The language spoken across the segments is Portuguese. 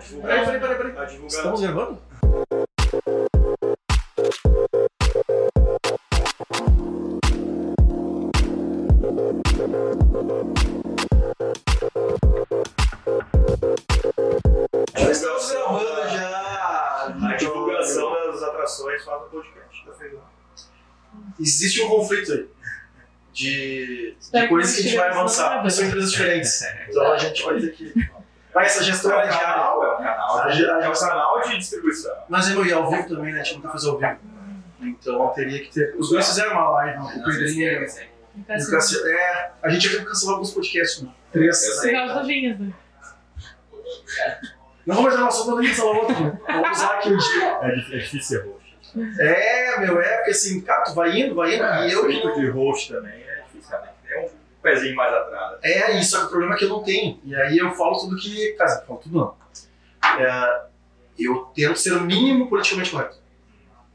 Peraí, peraí, peraí, peraí. Tá divulgando. Estamos gravando? Já estamos gravando já. A divulgação das atrações faz no podcast. Tá. Existe um conflito aí. De, coisas que a gente vai avançar, porque são empresas diferentes. Então a gente vai ter que. Mas essa gestão é diária. canal, é um canal. De- gente- É um canal de distribuição. Vamos ir ao vivo também, né? A gente nunca fez ao vivo. Então teria que ter. Os dois fizeram uma live, né? o Pedrinho o. É, a gente que cancelar alguns podcasts, né? Três. Por causa das vinhas, né? Não vamos entrar no assunto, vamos cancelar outro. né? Vamos usar aqui o dia. É difícil ser host. É, meu, é, porque assim, cara, tu vai indo, vai indo, e eu que tipo não. de host também é difícil, né? Pezinho mais atrás. É isso, que o problema é que eu não tenho. E aí eu falo tudo que. Cara, eu falo tudo não. É, eu tento ser o mínimo politicamente correto.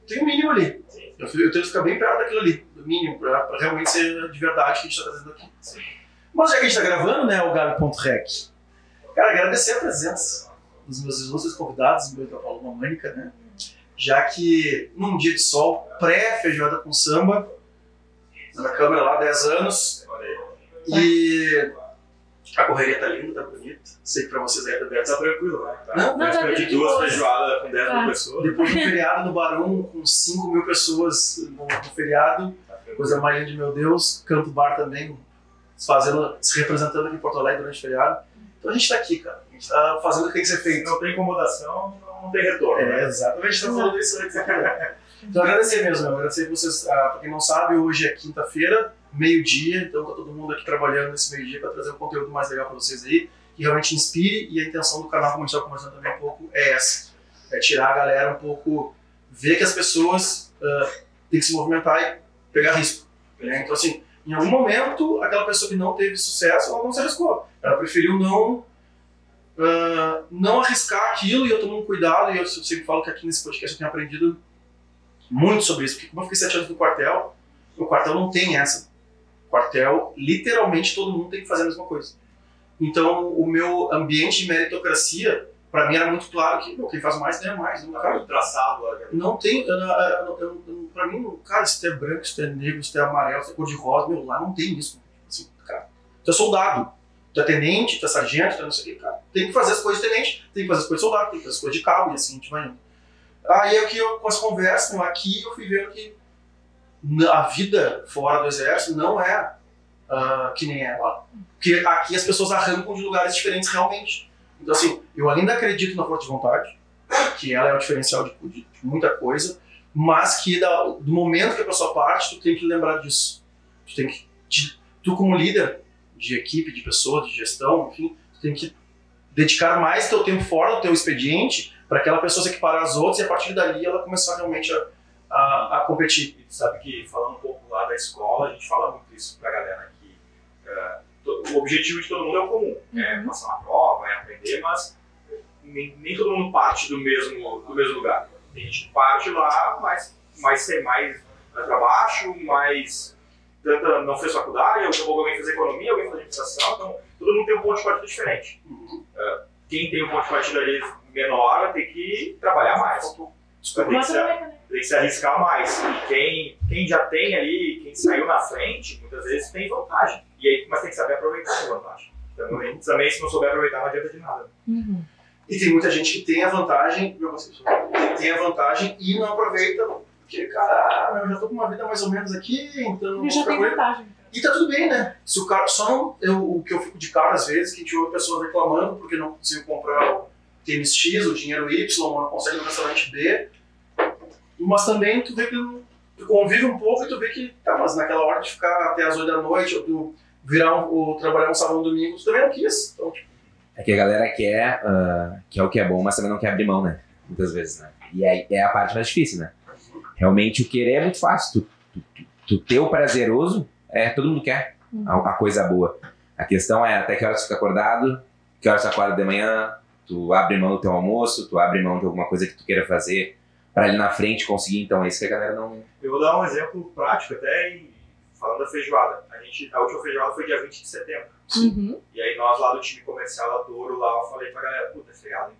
Tem o mínimo ali. Eu, eu tento ficar bem perto daquilo ali, do mínimo, pra, pra realmente ser de verdade que a gente tá trazendo aqui. Mas já que a gente tá gravando, né, o Gabi.rec, cara, agradecer a presença dos meus ilustres convidados, meu da Paloma Mânica, né? Já que num dia de sol, pré-feijoada com samba, na câmera lá, 10 anos. E a correria tá linda, tá bonita. Sei que pra vocês aí também Tá tranquilo, né? Tá. Não, não, tá de de duas feijoadas com 10 mil Ah. pessoas. Depois do feriado no Barão, com 5 mil pessoas no, no feriado, Tá coisa mais linda de meu Deus. Canto Bar também, se fazendo, se representando aqui em Porto Alegre durante o feriado. Então a gente tá aqui, cara. A gente tá fazendo o que tem que ser Se feito. não tem incomodação, não tem retorno. É, né? exatamente, a gente tá falando isso antes aqui. né? Então agradecer mesmo, agradecer vocês. Ah, pra quem não sabe, hoje é quinta-feira, meio-dia, então tá todo mundo aqui trabalhando nesse meio-dia para trazer um conteúdo mais legal para vocês aí, que realmente inspire, e a intenção do canal, como a gente estava conversando também um pouco, é essa. É tirar a galera um pouco, ver que as pessoas ah, têm que se movimentar e pegar risco. né? Então assim, em algum momento, aquela pessoa que não teve sucesso, ela não se arriscou. Ela preferiu não ah, não arriscar aquilo e eu tomando cuidado, e eu sempre falo que aqui nesse podcast eu tenho aprendido muito sobre isso, porque como eu fiquei sete anos no quartel, o quartel não tem essa. Quartel, literalmente, todo mundo tem que fazer a mesma coisa. Então, o meu ambiente de meritocracia, para mim era muito claro que quem faz mais ganha mais. Não, Tá cara, traçado não tem, pra mim, cara, se tu é branco, se tu é negro, se tu é amarelo, se tu é cor de rosa, meu, lá não tem isso. Assim, cara, tu é soldado, tu é tenente, tu é sargento, tu é não sei o que, cara. Tem que fazer as coisas de tenente, tem que fazer as coisas de soldado, tem que fazer as coisas de cabo, e assim a gente vai indo. Aí é que eu, com as conversas aqui, eu fui vendo que a vida fora do exército não é ah, que nem é lá. Porque aqui as pessoas arrancam de lugares diferentes realmente. Então, assim, eu ainda acredito na força de vontade, que ela é o diferencial de, de- de muita coisa, mas que da- do momento que a pessoa parte, tu tem que lembrar disso. Tu tem que, te- tu como líder de equipe, de pessoas, de gestão, enfim, tu tem que dedicar mais teu tempo fora do teu expediente para aquela pessoa se equiparar às outras e a partir dali ela começar realmente a, a, a competir. E sabe que, falando um pouco lá da escola, a gente fala muito isso pra galera, que eh, to- o objetivo de todo mundo é o comum. É Uhum. passar uma prova, é aprender, mas nem, nem todo mundo parte do mesmo, do mesmo lugar. Tem gente que parte lá, mas mais, mais vai pra baixo, mais tenta, não fez faculdade, ou alguém fez economia, alguém fez administração, então todo mundo tem um ponto de partida diferente. Eh, quem tem um ponto de partida ali menor ter que trabalhar mais. Vai ter que se- tem que se arriscar mais. E quem, quem já tem ali, quem saiu na frente, muitas vezes tem vantagem. E aí, mas tem que saber aproveitar essa vantagem. Também, também se não souber aproveitar, não adianta de nada. Uhum. E tem muita gente que tem a vantagem, meu tem a vantagem e não aproveita, porque, cara, eu já tô com uma vida mais ou menos aqui, então. E já tem fica- vantagem. E tá tudo bem, né? Se o cara. Só não. Eu, o que eu fico de cara às vezes, que a gente ouve pessoas reclamando porque não conseguiu comprar o tênis X, o dinheiro Y, ou não consegue no restaurante B. Mas também tu vê que tu convive um pouco e tu vê que, tá, mas naquela hora de ficar até as 8 da noite, ou tu virar um, ou trabalhar um sábado um domingo, tu também não quis. Então, tipo, É que a galera quer, ah, quer o que é bom, mas também não quer abrir mão, né? Muitas vezes, né? E aí é a parte mais difícil, né? Realmente o querer é muito fácil. Tu, tu, tu, tu ter o prazeroso, é, todo mundo quer a, a coisa boa. A questão é até que horas tu fica acordado, que horas tu acorda de manhã, tu abre mão do teu almoço, tu abre mão de alguma coisa que tu queira fazer pra ali na frente conseguir. Então é isso que a galera não. Eu vou dar um exemplo prático, até em- falando da feijoada. A, gente, a última feijoada foi dia 20 de setembro. Uhum. E aí nós lá do time comercial da Toro, lá eu falei pra galera, puta, é feriado, hein?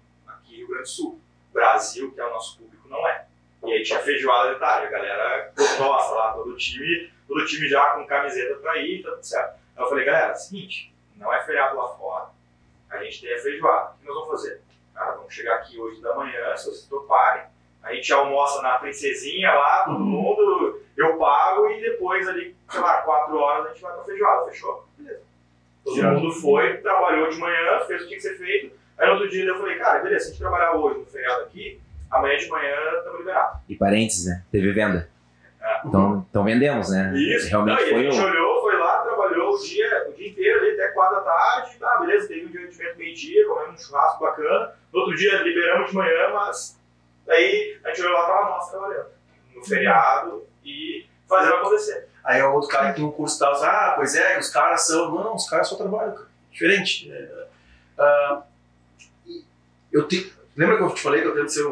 do Sul. Brasil, que é o nosso público, não é. E aí tinha feijoada de tarde, a galera gosta lá, todo o time, todo o time já com camiseta pra ir, tá tudo certo. Aí eu falei, galera, é o seguinte, não é feriado lá fora, a gente tem a feijoada, o que nós vamos fazer? Cara, vamos chegar aqui hoje da manhã, se vocês toparem, a gente almoça na princesinha lá, todo mundo, eu pago e depois ali, sei lá, quatro horas a gente vai pra feijoada, fechou? Beleza. Todo Certo. mundo foi, trabalhou de manhã, fez o que tinha que ser feito. Aí no outro dia eu falei, cara, beleza, se a gente trabalhar hoje no feriado aqui, amanhã de manhã estamos liberados. E parênteses, né? Teve venda. É. Então, então vendemos, né? Isso, Realmente Não, foi a gente o. olhou, foi lá, trabalhou o dia, o dia inteiro ali, até quatro da tarde, tá, beleza, teve um divertimento meio-dia, comemos um churrasco bacana. No outro dia liberamos de manhã, mas aí a gente olhou lá, tava nós trabalhando. No feriado e fazendo acontecer. Aí o outro cara que tem um curso e tal, ah, pois é, os caras são. Não, os caras só trabalham, cara. Diferente. É, e eu te, lembra que eu te falei que eu tento ser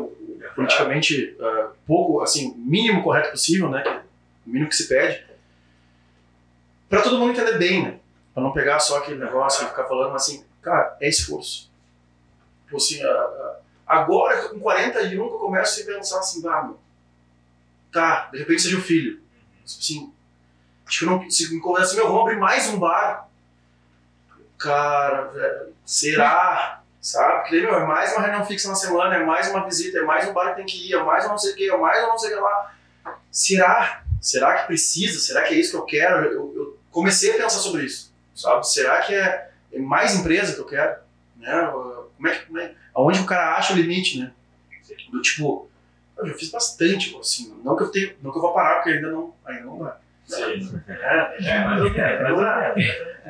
politicamente ah, pouco, assim, mínimo correto possível, né? O mínimo que se pede. Pra todo mundo entender bem, né? Pra não pegar só aquele negócio e ficar falando, assim, cara, é esforço. Tipo assim, ah, agora com 41 que eu começo a pensar assim, ah, meu, tá, de repente seja o filho. Tipo assim, acho que eu não, se me conversa meu, vamos abrir mais um bar. Cara, velho, será? Sabe? Porque meu, é mais uma reunião fixa na semana, é mais uma visita, é mais um bar que tem que ir, é mais um não sei o que, é mais um não sei o que lá. Será? Será que precisa? Será que é isso que eu quero? Eu, eu comecei a pensar sobre isso, sabe? Será que é, é mais empresa que eu quero? Né? Como é que, como é, aonde o cara acha o limite, né? Do tipo, eu já fiz bastante, assim, não que eu tenho, não que eu vou parar, porque ainda não, ainda não dá. Sim. É, É, mais ou menos.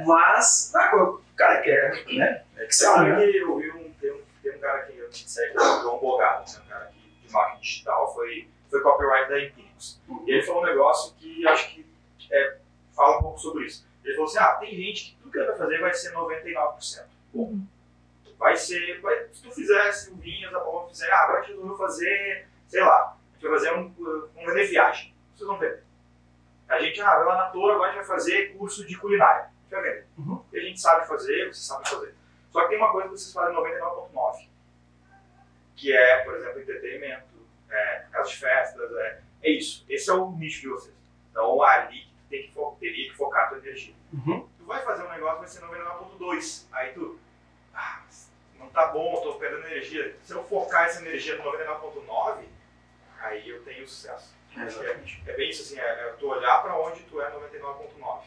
mas, ah, mas ah, o cara quer, né? É que você Sabe olha. que eu vi um, tem um, tem um cara que eu te segue, o João Bogado, né, um cara que, de marketing digital, foi, foi copyright da Empíricos. E ele falou um negócio que acho que é, fala um pouco sobre isso. Ele falou assim: ah, tem gente que tudo que ele vai fazer vai ser 99%. Bom, vai ser, vai, se tu fizesse o Vinhas, a Paloma fizer, ah, agora a gente resolveu fazer, sei lá, a gente vai fazer um, um vender viagem. Vocês vão ver. A gente, ah, vai lá na Tour, agora a gente vai fazer curso de culinária. A gente vai vender. Uhum. E a gente sabe fazer, vocês sabem fazer. Só que tem uma coisa que vocês fazem 99.9, que é, por exemplo, entretenimento, é, casa de festas, é, é isso. Esse é o nicho de vocês. Então, ali que tu tem que teria que focar a tua energia. Uhum. Tu vai fazer um negócio, vai ser 99.2. Aí tu, tá bom, eu tô perdendo energia. Se eu focar essa energia no 99.9, aí eu tenho sucesso. É, é bem isso, assim, é, é tu olhar para onde tu é 99.9.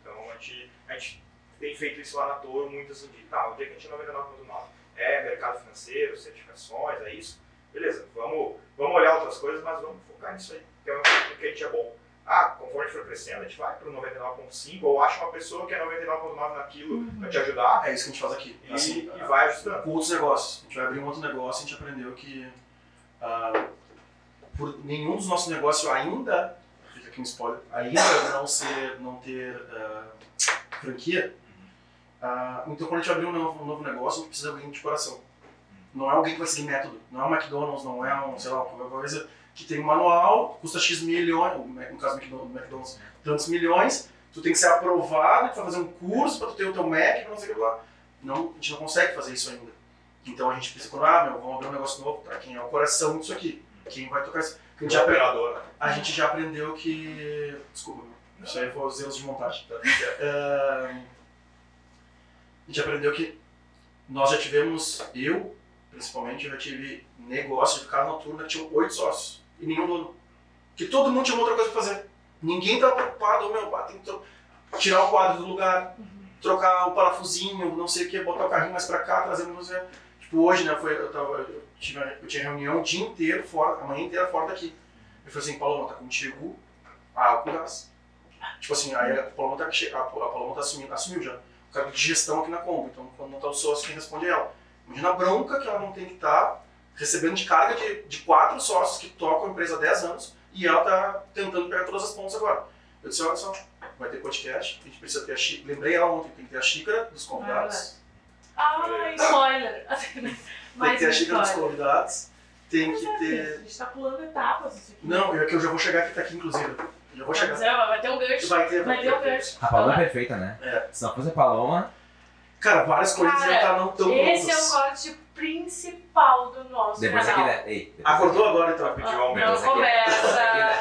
Então a gente, a gente tem feito isso lá na Toro, muito assim, de tá, onde é que a gente é 99.9? É mercado financeiro, certificações, é isso? Beleza, vamos, vamos olhar outras coisas, mas vamos focar nisso aí, que é o que a gente é bom. Ah, conforme a gente for crescendo, a gente vai para o 99.5 ou acha uma pessoa que é 99.9 naquilo pra te ajudar É isso que a gente faz aqui. e, Assim, e vai ajustando. com outros negócios. A gente vai abrir um outro negócio e a gente aprendeu que ah, por nenhum dos nossos negócios ainda, fica aqui um spoiler, ainda não ser, não ter ah, franquia, ah, então quando a gente abrir um novo, um novo negócio, a gente precisa de alguém de coração. Não é alguém que vai seguir método, não é um McDonald's, não é um, sei lá, qualquer coisa que tem um manual, custa X milhões, no caso do McDonald's, tantos milhões, tu tem que ser aprovado, tu vai fazer um curso para tu ter o teu Mac, não sei o que lá. Não, a gente não consegue fazer isso ainda. Então a gente pensa, ah, meu, vamos abrir um negócio novo, tá? Quem é o coração disso aqui? Quem vai tocar isso? Porque a gente, operador, né? a gente já aprendeu que. Desculpa, meu. isso aí foi os erros de montagem. Ah, a gente aprendeu que nós já tivemos, eu principalmente, já tive negócio de casa noturna que tinha oito sócios e nenhum dono. Que todo mundo tinha outra coisa pra fazer. Ninguém estava preocupado, "Ô, meu, pá, tem que tirar o quadro do lugar, trocar o parafusinho, não sei o que, botar o carrinho mais pra cá, trazer não sei. Tipo, hoje, né, foi, eu, tava, eu, tive, eu tinha reunião o dia inteiro fora, a manhã inteira fora daqui. Eu falei assim, Paloma, tá contigo com gás. Tipo assim, aí a Paloma tá, a, Paloma tá assumindo, assumiu já. O cargo de gestão aqui na Combo, então quando não tá o sócio, quem responde é ela. Imagina a bronca que ela não tem que estar recebendo de carga de, de quatro sócios que tocam a empresa há 10 anos e ela tá tentando pegar todas as pontas agora. Eu disse, olha só, vai ter podcast, a gente precisa ter a xícara. Lembrei ela ontem, tem que ter a xícara dos convidados. Ah, spoiler. Tem que ter a xícara dos convidados. Tem que Mas é, ter. A gente tá pulando etapas isso aqui. Não, é que eu já vou chegar aqui, tá aqui inclusive. Eu já vou chegar. Mas é, vai ter um gancho. Vai ter, Vai ter um gancho. A Paloma é perfeita, né? É. Se não fosse a Paloma, Cara, várias coisas Cara, já tá não tão Esse é o corte principal do nosso Depois aqui, canal. né? Ei, depois Acordou agora então. Pediu Não, aumento. não aqui, né? conversa.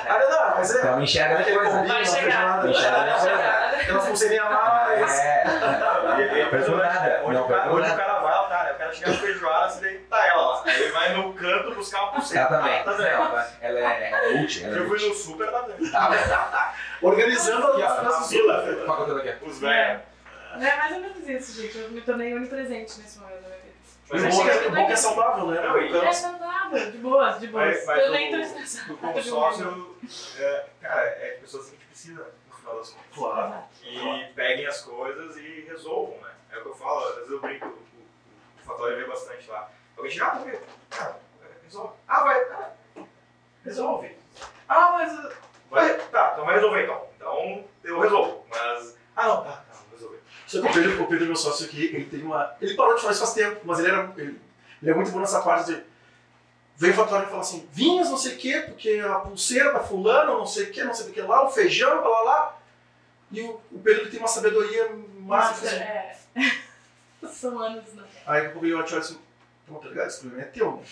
Ah, não, mas é. Então me enxerga Aquele depois, né? Vai chegar. enxerga Vai depois, né? chegar. Aquelas pulseirinhas a mais. É. E- e- Não nada. Onde, Não o cara, onde o cara vai, ela tá, né? O cara chega no feijoada, você daí tá ela lá. Aí ele vai no canto buscar uma pulseira. Ela também. Tá. Ela é, ela é útil. Ela é Eu fui no super, tá dentro. Tá, tá. Organizando Aqui, Na nossas fila. Eu aqui? Os velhos. É mais ou menos isso, gente. Eu me tornei onipresente nesse momento da minha vida. Mas O é bom que- é, o bom que é saudável, né? Não, e- É saudável, de boas, de boas. Mas- mas eu o- nem tô estressada. como sócio, é, cara, é pessoas que a gente precisa, no final das contas. Claro. que peguem as coisas e resolvam, né? É o que eu falo, às vezes eu brinco, o, o, o Fatório vê bastante lá. Alguém chega, ah, tá vendo? Cara, resolve. Ah, vai, ah, resolve. Ah, mas. uh, Vai, tá, então vai resolver então. Então eu resolvo. Mas. Ah não, tá. Só que o Pedro, o Pedro, meu sócio aqui, ele tem uma. Ele parou de fazer faz tempo, mas ele era. Ele, ele é muito bom nessa parte de. Vem o fatório e fala assim: vinhas, não sei o quê, porque a pulseira da fulano, não sei o quê, não sei o que lá, o feijão, blá blá lá. E o, o Pedro ele tem uma sabedoria Nossa, máxima. é. São anos, né? Aí eu olhei e assim: não, tá ligado? Esse problema é teu,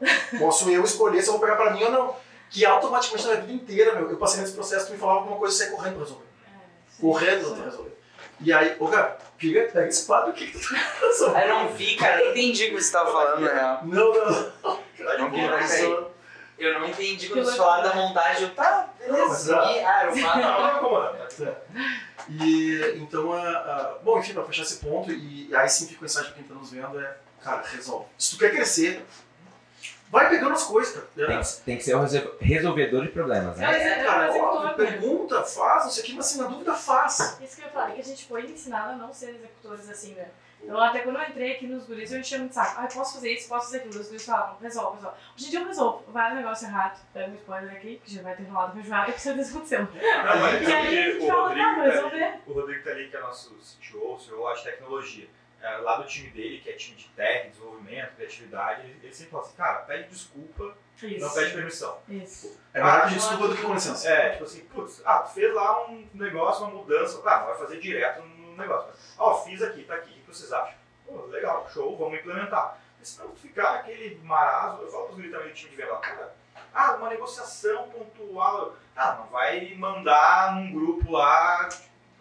né? Posso eu escolher se eu vou pegar pra mim ou não. Que automaticamente na minha vida inteira, meu, eu passei nesse processo, tu me falava alguma coisa e saia correndo pra resolver. É, sim. Correndo pra resolver. E aí, ô cara, pega, pega esse quadro aqui que tu tá. Aí não vi, cara, nem entendi o que você tava falando, na real. Não, não. Não. Eu não entendi quando você falaram da montagem, eu, tá, Não, mas beleza. tá. E, ah, eu falo, Não, não incomoda. E então, a, a- bom, enfim, pra fechar esse ponto, e aí sim fica o insight pra quem tá nos vendo, é, cara, resolve. Se tu quer crescer, vai pegando as coisas, cara. Tem que, tem que ser o resol- resolvedor de problemas, né? É, É, cara, mas é óbvio, top, pergunta, faz, não sei o que, mas assim, na dúvida, faz. Isso que eu falei, que a gente foi ensinado a não ser executores assim, né? Então, até quando eu entrei aqui nos guris, eu enchia muito saco. Ah, posso fazer isso, posso fazer aquilo. Os guris falavam, resolve, resolve. Hoje em dia eu resolvo. Vários negócios errados. Pega um spoiler aqui, que já vai ter rolado feijoada, que certeza aconteceu. Não, mas E aí a gente o fala, tá resolver. o Rodrigo tá ali, que é nosso CTO, CEO lá de tecnologia. É, lá do time dele, que é time de tech, desenvolvimento, criatividade, ele, ele sempre fala assim, cara, pede desculpa, Isso. não pede permissão. Isso. É melhor Ah, pedir desculpa do que com licença. É, tipo assim, putz, ah, tu fez lá um negócio, uma mudança, ah, não vai fazer direto no negócio. Ó, fiz aqui, tá aqui, o que vocês acham? Pô, legal, show, vamos implementar. Mas se não ficar aquele marasmo, eu falo pros militares do time de venda cara, ah, uma negociação pontual, ah, não vai mandar num grupo lá,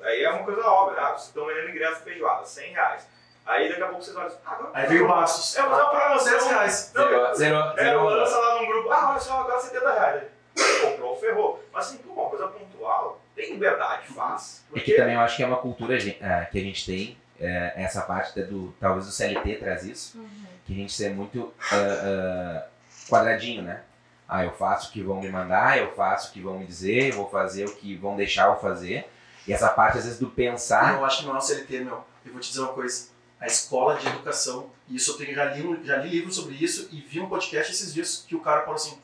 aí é uma coisa óbvia, ah, vocês estão vendendo ingresso feijoada, 100 reais. Aí daqui a pouco vocês olham assim, ah, agora Aí veio o Bastos. É, mas é uma promoção. 10 reais. Não, Zero, zero, é, zero. lança lá num grupo, ah, olha só, agora 70 reais. Comprou, ferrou. Mas assim, pô, uma coisa pontual, tem liberdade, faz. É que também eu acho que é uma cultura ah, que a gente tem, é, essa parte do, talvez do CLT traz isso, Uhum. que a gente ser muito ah, ah, quadradinho, né? Ah, eu faço o que vão me mandar, eu faço o que vão me dizer, eu vou fazer o que vão deixar eu fazer. E essa parte, às vezes, do pensar. Eu acho que não é o CLT, meu. Eu vou te dizer uma coisa. A escola de educação, e isso eu tenho, já, li, já li livro sobre isso e vi um podcast esses dias que o cara falou assim: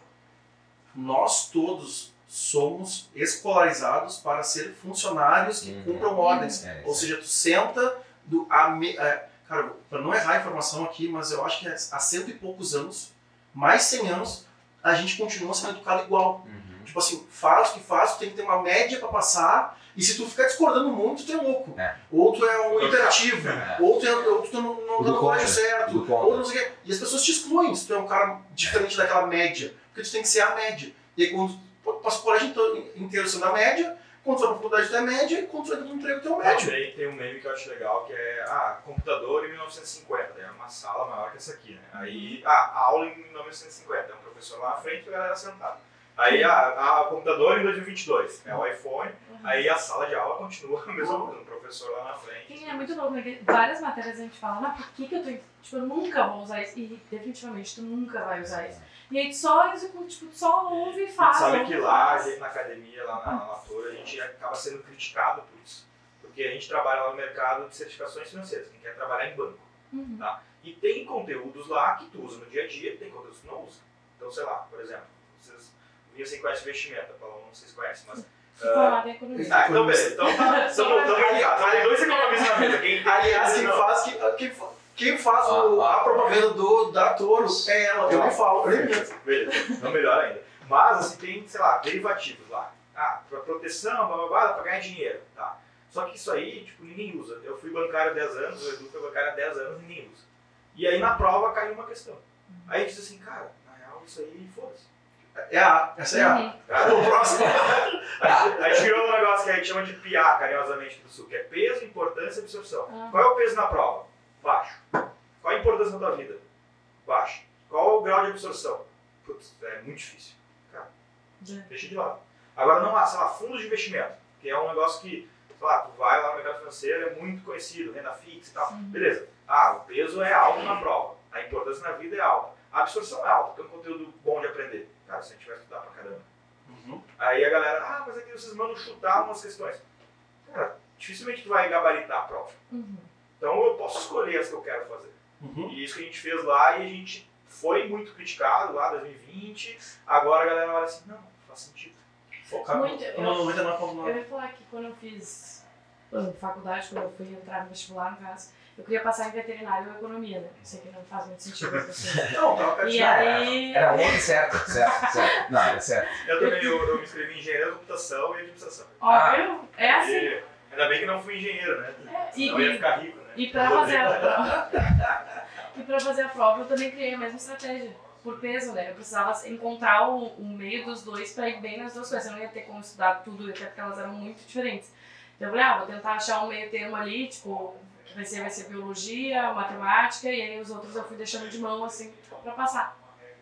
nós todos somos escolarizados para ser funcionários que Uhum. cumpram ordens. É, Ou seja, tu senta do. A, me- é, cara, para não errar a informação aqui, mas eu acho que há cento e poucos anos, mais 100 anos, a gente continua sendo educado igual. Uhum. Tipo assim, faz o que faz, tu tem que ter uma média pra passar, e se tu ficar discordando muito, tu é louco. É. Ou tu é um hiperativo, É. ou tu, é, ou tu não, não tá no colégio certo, ou não sei o quê. E as pessoas te excluem se tu é um cara diferente daquela média, porque tu tem que ser a média. E aí quando tu passa o colégio inteiro sendo a média, quando tu vai pra faculdade tu é média, e quando tu entra no emprego tu é o médio. Tem, tem um meme que eu acho legal, que é, ah, computador em 1950, é uma sala maior que essa aqui, né? Aí, ah, aula em 1950, é um professor lá na frente e a galera sentada. Aí, ah, ah, computador em 2022, é o iPhone, Uhum. aí a sala de aula continua a mesma coisa, um professor lá na frente. Sim, é muito louco, né? Várias matérias a gente fala, mas por que, que eu tô. Tipo, eu nunca vou usar isso. E definitivamente tu nunca vai usar isso. E aí tu só executa, tipo, só ouve e faz. Sabe que lá, a gente, na academia, lá na, na a gente acaba sendo criticado por isso. Porque a gente trabalha lá no mercado de certificações financeiras, quem quer trabalhar em banco. Uhum. E tem conteúdos lá que tu usa no dia a dia, tem conteúdos que tu não usa. Então, sei lá, por exemplo, vocês vinha sem conhece vestimenta, Paulo, não sei se conhece, mas. Formado em economia. Ah, então beleza. Então tá, estamos aqui, ó. Tem dois economistas na mesa. Quem Aliás, quem faz, quem, quem, fa- quem faz Ah, o- ah. a propaganda do, da Toro é ela. Eu nem falo, eu nem minto. Beleza, não melhor ainda. Mas assim, tem, sei lá, derivativos lá. Ah, pra proteção, blá blá blá, dá pra ganhar dinheiro. Tá. Só que isso aí, tipo, ninguém usa. Eu fui bancário há 10 anos, o Edu foi bancário há 10 anos, ninguém usa. E aí na prova caiu uma questão. Aí diz assim, cara, na real isso aí foda-se. É a, essa é a. Uhum. O próximo. Aí, aí tirou um negócio que a gente chama de PA, carinhosamente do sul, que é peso, importância e absorção. Ah. Qual é o peso na prova? Baixo. Qual a importância na tua vida? Baixo. Qual o grau de absorção? Putz, é muito difícil. Cara, deixa de lado. Agora não há, sei lá, fundos de investimento, que é um negócio que, sei lá, tu vai lá no mercado financeiro, é muito conhecido, renda fixa e tal. Uhum. Beleza. Ah, o peso é alto na prova. A importância na vida é alta. A absorção é alta, tem um conteúdo bom de aprender. Cara, se a gente vai estudar pra caramba. Uhum. Aí a galera, ah, mas aqui vocês mandam chutar umas questões. Cara, dificilmente tu vai gabaritar a prova. Uhum. Então eu posso escolher as que eu quero fazer. Uhum. E isso que a gente fez lá e a gente foi muito criticado lá, 2020. Agora a galera olha assim, não, faz sentido. Focar Muito, no eu- 99,9. Eu ia falar que quando eu fiz faculdade, quando eu fui entrar no vestibular, no caso, eu queria passar em veterinário ou economia, né? Eu sei que não faz muito sentido você. Não, tava E pertinho. aí. Era um outro certo, certo, certo. Não, é certo. Eu também eu, eu me inscrevi em engenharia da computação e administração. Óbvio, é assim. E, ainda bem que não fui engenheiro, né? É, e, eu ia e, ficar rico, né? e pra fazer a prova. e pra fazer a prova eu também criei a mesma estratégia. Por peso, né? Eu precisava encontrar o, o meio dos dois pra ir bem nas duas coisas. Eu não ia ter como estudar tudo, até porque elas eram muito diferentes. Então eu falei, ah, vou tentar achar um meio termo ali, tipo, que vai ser, vai ser biologia, matemática, e aí os outros eu fui deixando de mão, assim, pra passar.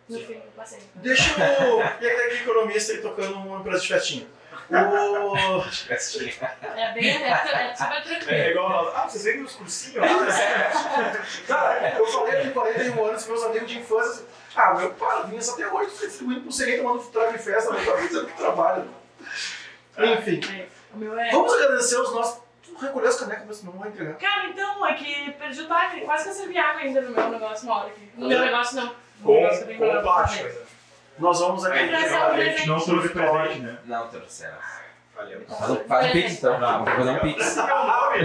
No fim, eu passei. Deixa o. E aquele economista aí tocando uma empresa de festinha. O. É bem, é, é super tranquilo. É igual ah, vocês veem os cursinhos lá? Cara, eu falei de 41 anos, meus amigos de infância. Ah, meu pai vinha até hoje, distribuindo pulseirinha, tomando trago de festa, mas tá dizendo que trabalha. Enfim, É, o meu é. vamos agradecer os nossos. Tu recolheu as canecas, mas não vai entregar. Cara, então, é que perdi o time. Quase que eu servi água ainda no meu negócio uma hora aqui. No meu negócio, não. No Com, negócio que eu tenho com ainda. Nós vamos aqui. A gente não- a gente não trouxe presente, né? Não, trouxeram. Valeu. Faz um, faz um pix então. Vamos fazer um pix.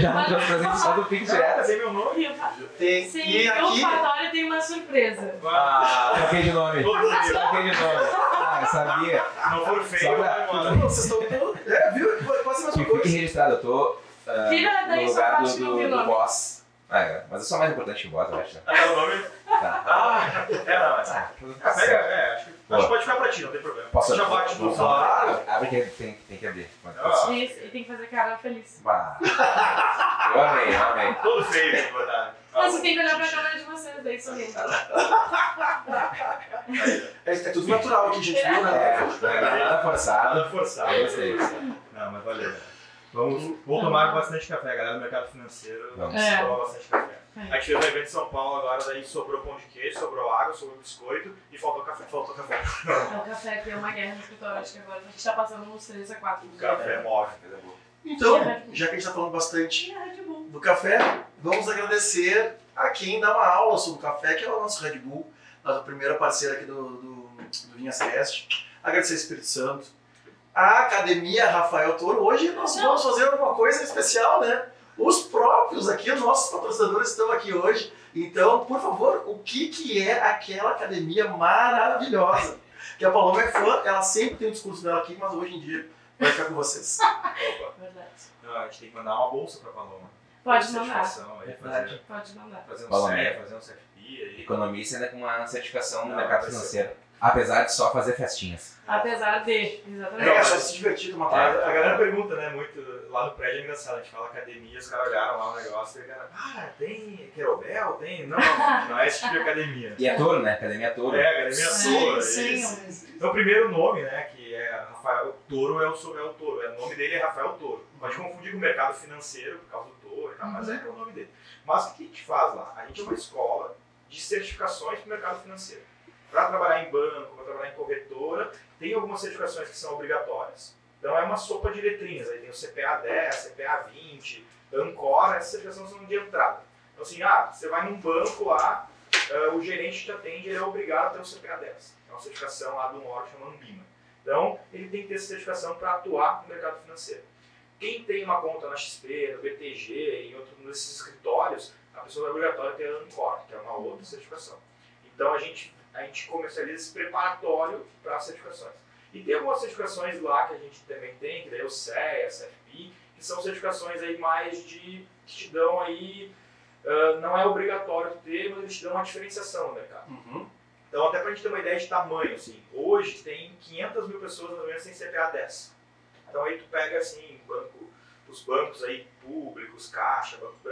Já não trouxe presente só do pix direto. é meu nome? E eu fa- Tem. Sim, E o aqui. fatório tem uma surpresa. Ah, Troquei de nome. Troquei de nome. Ah, eu sabia. não for feio, Só pra- vai embora. Não, vocês estão. É, viu? Quase mesma Que fique coisa. registrado, eu tô ah, Tira daí no lugar do, do, do boss. Ah, é, mas eu sou mais importante que o boss, eu acho. né? Ah, tá o nome? Tá. Ah, é, não, mas. Ah, Ah, pega, é, acho que, acho que pode ficar pra ti, não tem problema. Posso Já bate no salário. Abre que tem, tem que abrir. Ah. Isso, e tem que fazer cara feliz. Bah. Eu amei, eu amei. Todo feio, tem que botar. Mas você tem que olhar pra câmera de vocês, daí sorrindo. É, é tudo natural aqui, gente, viu, É, né? não é nada forçado. Nada forçado. Eu gostei. Não, mas valeu. Vamos, vou tomar bastante café, galera do mercado financeiro. Vamos. É. Tomar bastante café. É. A gente fez um evento em São Paulo agora, daí sobrou pão de queijo, sobrou água, sobrou biscoito e faltou café. Faltou café. É o café que é uma guerra no escritório, acho que agora a gente tá passando uns 3 a 4 O café move. Então, já que a gente tá falando bastante Bull. do café, vamos agradecer a quem dá uma aula sobre o café, que é o nosso Red Bull, nossa primeira parceira aqui do, do, do Vinhas Cast. Agradecer ao Espírito Santo. A Academia Rafael Toro. Hoje nós Não. vamos fazer uma coisa especial, né? Os próprios aqui, os nossos patrocinadores estão aqui hoje. Então, por favor, o que, que é aquela academia maravilhosa? Que a Paloma é fã, ela sempre tem um discurso dela aqui, mas hoje em dia vai ficar com vocês. Opa. Verdade. Não, a gente tem que mandar uma bolsa pra Paloma. Pode mandar. Aí, Verdade. fazer, Pode mandar. fazer um Paloma. CE, fazer um CFP aí. Economista ainda com uma certificação no mercado financeiro. Apesar de só fazer festinhas. Apesar de. É, Exatamente. só se divertir uma A, tarde. a galera pergunta, né, muito, lá no prédio é engraçado, a gente fala academia, os caras olharam lá o negócio e ficaram, ah, tem querobel, tem... Não, não é esse tipo de academia. E é touro, né? Academia é touro. É, academia Sim, Touro, sim. isso. Então o primeiro nome, né, que é Rafael Touro, é o, é o Touro, é, o nome dele é Rafael Touro. Pode confundir com o mercado financeiro por causa do Touro e tal, mas é que é o nome dele. Mas o que a gente faz lá? A gente é uma escola de certificações para o mercado financeiro. Para trabalhar em banco, para trabalhar em corretora, tem algumas certificações que são obrigatórias. Então é uma sopa de letrinhas. Aí tem o CPA 10, CPA 20, Ancora, essas certificações são de entrada. Então assim, ah, você vai num banco lá, ah, o gerente te atende, ele é obrigado a ter o CPA 10. É uma certificação lá um órgão chamado Ambima. Então, ele tem que ter essa certificação para atuar no mercado financeiro. Quem tem uma conta na XP, no BTG em outros desses escritórios, a pessoa é obrigatória ter a Ancor, que é uma outra certificação. Então, a gente, a gente comercializa esse preparatório para as certificações. E tem algumas certificações lá que a gente também tem, que daí é o CEA, CFP, que são certificações aí mais de que te dão aí ah, não é obrigatório ter, mas eles te dão uma diferenciação no mercado. Uhum. Então, até pra gente ter uma ideia de tamanho, assim, hoje tem 500 mil pessoas mais ou menos sem CPA 10. Então aí tu pega assim, banco, os bancos aí públicos, Caixa, Banco do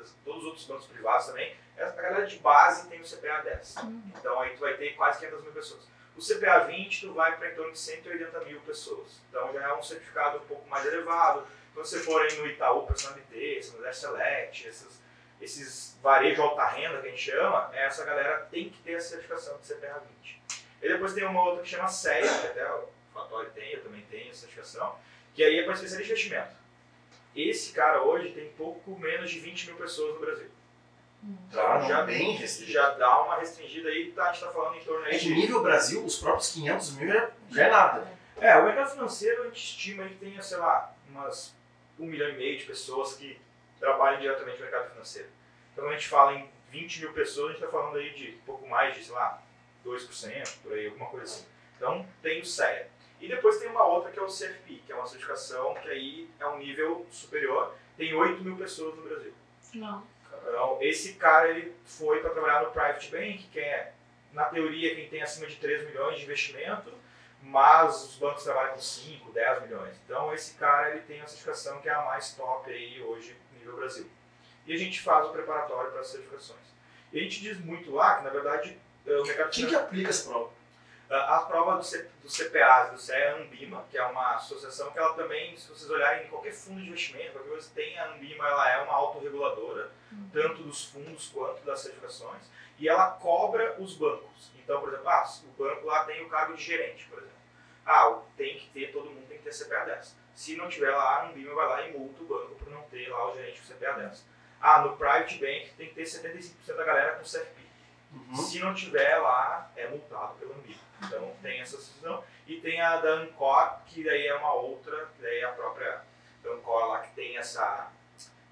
Brasil, todos os outros bancos privados também, a galera de base tem o CPA 10. Então aí tu vai ter quase 500 mil pessoas. O CPA 20 tu vai para em torno de 180 mil pessoas. Então já é um certificado um pouco mais elevado. Quando você for aí no Itaú, Personalité, Santander Select, esses, esses varejo alta renda que a gente chama, essa galera tem que ter a certificação de CPA 20. E depois tem uma outra que chama CEA, que até o Fatório tem, eu também tenho essa certificação, que aí é para especialista de investimento. Esse cara hoje tem pouco menos de 20 mil pessoas no Brasil. Tá, não, já, bem restrito. já dá uma restringida aí, tá, a gente está falando em torno aí É de nível Brasil, os próprios 500 mil já, já é nada. É, o mercado financeiro a gente estima aí que tenha, sei lá, umas um milhão e meio de pessoas que trabalham diretamente no mercado financeiro. Então quando a gente fala em 20 mil pessoas, a gente está falando aí de pouco mais de, sei lá, 2%, por aí, alguma coisa assim. Então tem o CEA. E depois tem uma outra que é o CFP, que é uma certificação que aí é um nível superior, tem 8 mil pessoas no Brasil. Não. Então, esse cara ele foi para trabalhar no Private Bank, que é, na teoria, quem tem acima de 3 milhões de investimento, mas os bancos trabalham com 5, 10 milhões. Então, esse cara ele tem a certificação que é a mais top aí hoje nível Brasil. E a gente faz o preparatório para as certificações. E a gente diz muito lá que, na verdade, eh, o mercado Quem que aplica essa prova? A prova do, C, do CPA, do CEA é a Ambima, que é uma associação que ela também, se vocês olharem em qualquer fundo de investimento, qualquer coisa, tem a Ambima, ela é uma autorreguladora, tanto dos fundos quanto das certificações, e ela cobra os bancos. Então, por exemplo, ah, o banco lá tem o cargo de gerente, por exemplo. Ah, tem que ter, todo mundo tem que ter CPA 10. Se não tiver lá, a Ambima vai lá e multa o banco por não ter lá o gerente com CPA 10. Ah, no Private Bank tem que ter 75% da galera com CFP. Uhum. Se não tiver lá, é multado pelo Ambima. Então tem essa decisão. E tem a da Ancor, que daí é uma outra, que daí é a própria Ancor lá que tem essa,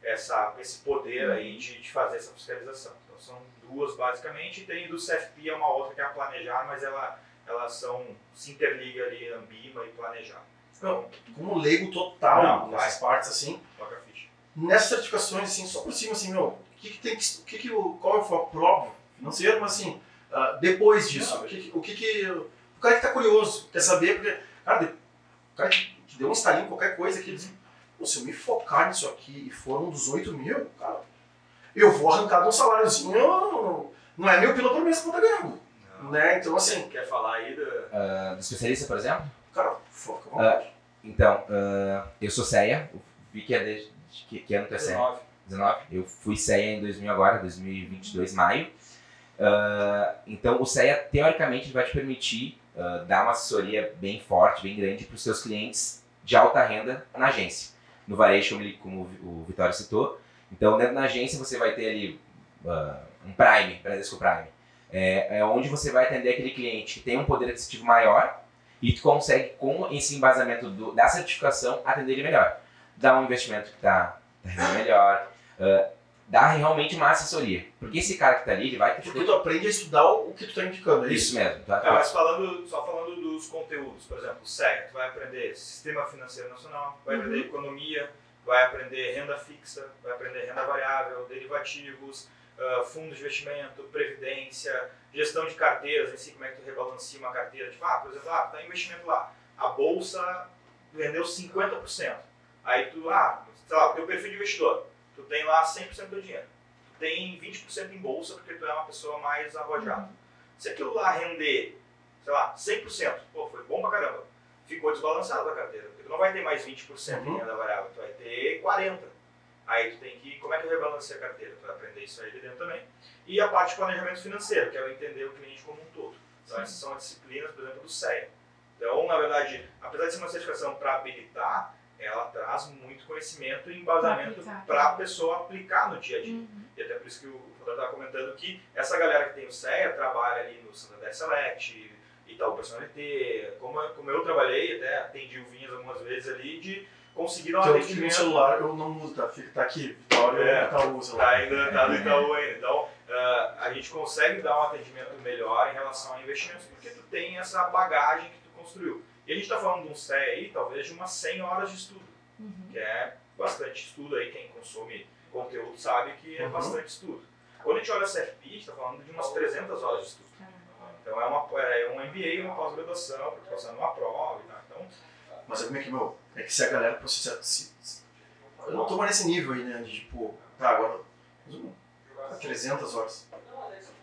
essa, esse poder aí de, de fazer essa fiscalização. Então são duas basicamente, e tem do CFP é uma outra que é a planejar, mas ela, elas são, se interliga ali, Ambima e planejar. Então, Como leigo total Não, nessas partes, assim. toca a ficha. Nessas certificações, assim, só por cima, assim, meu, o que, que tem que. O que que o, qual é o foco? Próprio, financeiro, mas assim, ah, depois disso, Não, o que, que- o que que. O cara que tá curioso, quer saber, porque, cara, de- o cara que, que deu um estalinho em qualquer coisa aqui, ele diz, "Pô, se eu me focar nisso aqui e for um dos 8 mil, cara, eu vou arrancar de um saláriozinho, não, não é mil pila por mês que eu tô ganhando. Né? Então, assim, Quer falar aí da. Ah, do especialista, por exemplo? cara, foca, vamos Então, ah, eu sou CEA, o Vicky é desde que, que ano tu é CEA? 19. 19. Eu fui CEA em 2000 agora, 2022, maio. Ah, então, o CEA, teoricamente, vai te permitir ah, dar uma assessoria bem forte, bem grande para os seus clientes de alta renda na agência. No varejo, como, o Vitório citou. Então, dentro da agência, você vai ter ali ah, um Prime, Bradesco Prime. É, é onde você vai atender aquele cliente que tem um poder aquisitivo maior e tu consegue, com esse embasamento do- da certificação, atender ele melhor. Dar um investimento que está rendendo melhor, ah, dar realmente uma assessoria. Porque esse cara que está ali, ele vai Porque tu aprende a estudar o que tu tá indicando, é isso? Isso mesmo. Tá? É, mas falando, só falando dos conteúdos, por exemplo, SEG, tu vai aprender Sistema Financeiro Nacional, vai Uhum. aprender Economia, vai aprender Renda Fixa, vai aprender Renda Variável, Derivativos, Fundos de Investimento, Previdência, Gestão de Carteiras, em si, como é que tu rebalanceia uma carteira. Tipo, ah, por exemplo, ah, tá investimento lá, a Bolsa vendeu 50%. Aí tu, ah, sei lá, o teu perfil de investidor, tu tem lá 100% do dinheiro. Tu tem 20% em Bolsa porque tu é uma pessoa mais arrojada. Se aquilo lá render, sei lá, 100%, pô, foi bom pra caramba. Ficou desbalançado a carteira, porque tu não vai ter mais 20% em Uhum. renda variável, tu vai ter 40%. Aí tu tem que, como é que eu rebalanceio a carteira? Tu vai aprender isso aí dentro também. E a parte de planejamento financeiro, que é o entender o cliente como um todo. Então essas são as disciplinas, por exemplo, do CEA. Então, na verdade, apesar de ser uma certificação para habilitar, ela traz muito conhecimento e embasamento para a pessoa aplicar no dia a dia. Uhum. E até por isso que o Fador estava comentando que essa galera que tem o CEA trabalha ali no Santander Select, Itaú Personalité, como, como eu trabalhei, até atendi o Vinhas algumas vezes ali, de conseguir dar um Então, que no atendimento. celular eu não uso, tá? Fica, tá aqui, Vitória, É. Itaú, Tá celular. ainda tá no Itaú ainda. Então, ah, a gente consegue dar um atendimento melhor em relação a investimentos porque tu tem essa bagagem que tu construiu. E a gente está falando de um CEA aí, talvez de umas 100 horas de estudo Uhum. que é bastante estudo aí, quem consome conteúdo sabe que é Uhum. bastante estudo. Quando a gente olha a CFP, a gente está falando de umas 300 horas de estudo. Então é, uma, é um MBA, uma pós-graduação, para passar numa prova e tal. Então, Mas é como é que, meu, é que se a galera. Se, se- eu não tô mais nesse nível aí, né? De tipo, tá, agora. um, 300 horas.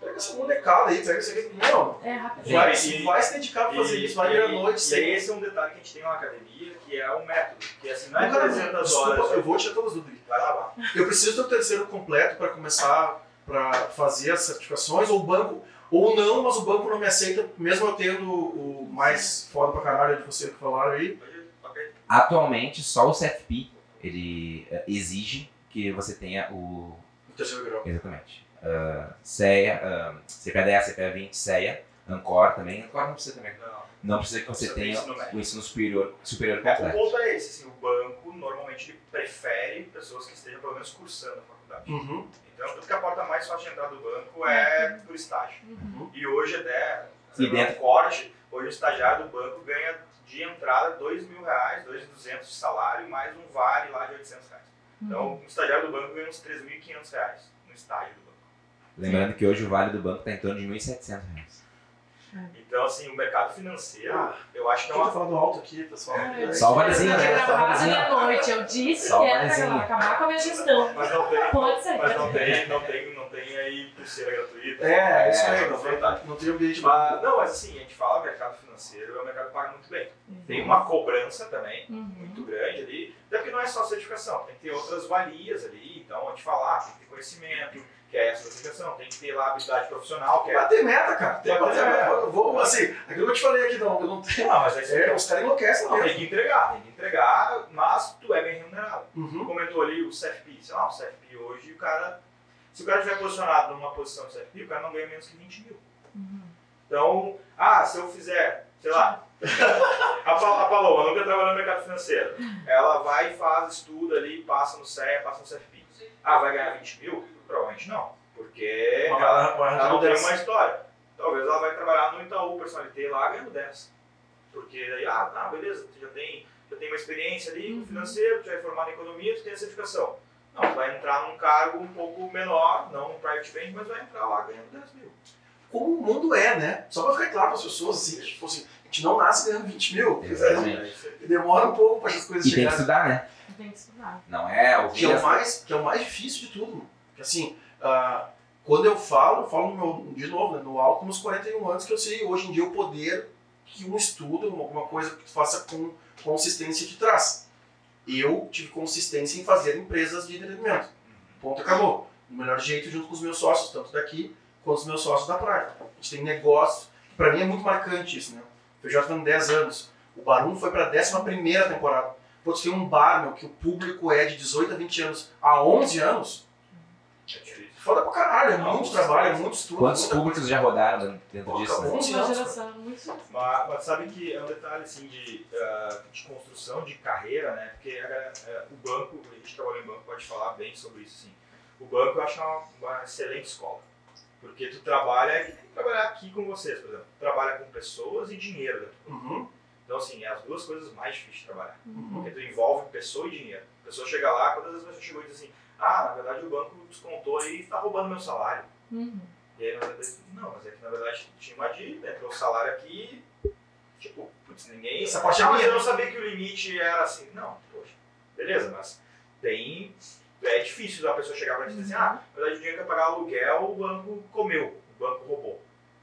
Pega essa molecada aí, pega isso aqui. Não, É rápido. vai, e- vai se dedicar pra fazer E- isso, vai virar noite E sem. esse é um detalhe que a gente tem na academia, que é o método. Que assim, não é Cara, 300 desculpa, horas. eu vou tirar todas as dúvidas. Vai lá, lá. Eu preciso do terceiro completo para começar para fazer as certificações, ou o banco, ou não, mas o banco não me aceita, mesmo eu tendo o mais foda pra caralho de você que falaram aí. Atualmente, só o CFP ele eh, exige que você tenha o. O terceiro grau. Exatamente. Uh, CEA, uh, CPA10, CPA20, CEA, Ancor também. Ancor não precisa também. Não. Não precisa que você tenha ensino o ensino superior, superior O completo. ponto é esse, assim, o banco normalmente prefere pessoas que estejam pelo menos cursando a faculdade. Uhum. Então, tanto que a porta mais fácil de entrada do banco é por estágio. Uhum. E hoje até, E um dentro- corte, hoje o estagiário do banco ganha de entrada 2 mil reais, 2.200 de salário, mais um vale lá de 800 reais. Então, o estagiário do banco ganha uns 3.500 reais no estágio do banco. Lembrando que hoje o vale do banco está em torno de 1.700 reais. Então, assim, o mercado financeiro, Ah, eu acho que é tá uma falando alto aqui, pessoal? Ah, eu Só o disse que valezinho, era né? Só o valezinho. meia-noite. Eu disse Só que era acabar com a minha gestão. Mas não tem, Pode ser. mas não tem, não tem, não tem aí pulseira gratuita. É, isso aí, É, não, tem- não tem ambiente Mas, não, mas assim, a gente fala mercado financeiro, é um mercado que paga muito bem. Tem uma cobrança também, Uhum. muito grande ali, até porque não é só certificação, tem que ter outras valias ali, então a gente fala, ah, tem que ter conhecimento, que é essa certificação, tem que ter lá habilidade profissional, que é... Bater meta, cara. Tem que Bater bater meta. meta. Eu Vou, assim, aquilo que eu te falei aqui, não, eu não tenho. Não, mas aí É, os caras enlouquecem não, tem que entregar, tem que entregar, mas tu é bem remunerado. Uhum. Comentou ali o CFP, sei lá, o CFP hoje, o cara, se o cara estiver posicionado numa posição de CFP, o cara não ganha menos que 20 mil. Uhum. Então, ah, se eu fizer, sei lá, a, Pa- a Paloma nunca trabalhou no mercado financeiro. Ela vai e faz, estuda ali, passa no CEA, passa no CFP. Ah, vai ganhar 20 mil? Provavelmente não, porque Mas ela, ela não tem uma história. Talvez ela vai trabalhar no Itaú Personalité lá ganhando 10. Porque daí, ah, tá, beleza, tu já tem, já tem uma experiência ali com Uhum. financeiro, tu já é formado em economia, tu tem a certificação. Não, tu vai entrar num cargo um pouco menor, não no private bank, mas vai entrar lá ganhando 10 mil. Como o mundo é, né? Só pra ficar claro para as pessoas, assim, que, tipo assim, a gente não nasce ganhando 20 mil. Exatamente. É aí. Demora um pouco para essas coisas E tem que chegarem. estudar, né? Tem que estudar. Não é Que ouvir é, o as- mais, que é o mais difícil de tudo. mano. Que assim, ah, quando eu falo, eu falo meu, de novo, né, no alto, nos 41 anos, que eu sei hoje em dia o poder que um estudo, uma, uma coisa que tu faça com consistência te traz. Eu tive consistência em fazer empresas de entretenimento. Ponto, acabou. Do melhor jeito, junto com os meus sócios, tanto daqui quanto os meus sócios da praia. A gente tem negócio, pra mim é muito marcante isso, né? Eu já tô 10 anos. O Barum foi pra 11 temporada. Pô, tem um bar, meu, que o público é de 18 a 20 anos há 11 anos. É difícil. Foda pra caralho, é muito sim. trabalho, é muito estudo. Quantos públicos já rodaram dentro Pô, disso? né? acabou. 11 Uma anos, geração muito. Mas, mas sabe que é um detalhe assim de, ah, de construção de carreira, né? Porque eh, o banco, a gente trabalha em banco, pode falar bem sobre isso, assim. O banco eu acho uma, uma excelente escola. Porque tu trabalha, é que trabalhar aqui com vocês, por exemplo. Tu trabalha com pessoas e dinheiro dentro do banco. Uhum, Então, assim, é as duas coisas mais difíceis de trabalhar. uhum. Porque tu envolve pessoa e dinheiro. A pessoa chega lá, quantas vezes a pessoa chegou e diz assim, ah, na verdade o banco descontou e está roubando meu salário. Uhum. E aí, na verdade, não, mas é que na verdade tinha uma dívida, entrou o salário aqui, tipo, putz, ninguém. Essa parte é ah, mas eu não sabia que o limite era assim. Não, poxa, beleza, mas tem. É difícil da pessoa chegar pra ti e dizer assim, ah, na verdade o dinheiro que eu pagar aluguel, o banco comeu, o banco roubou.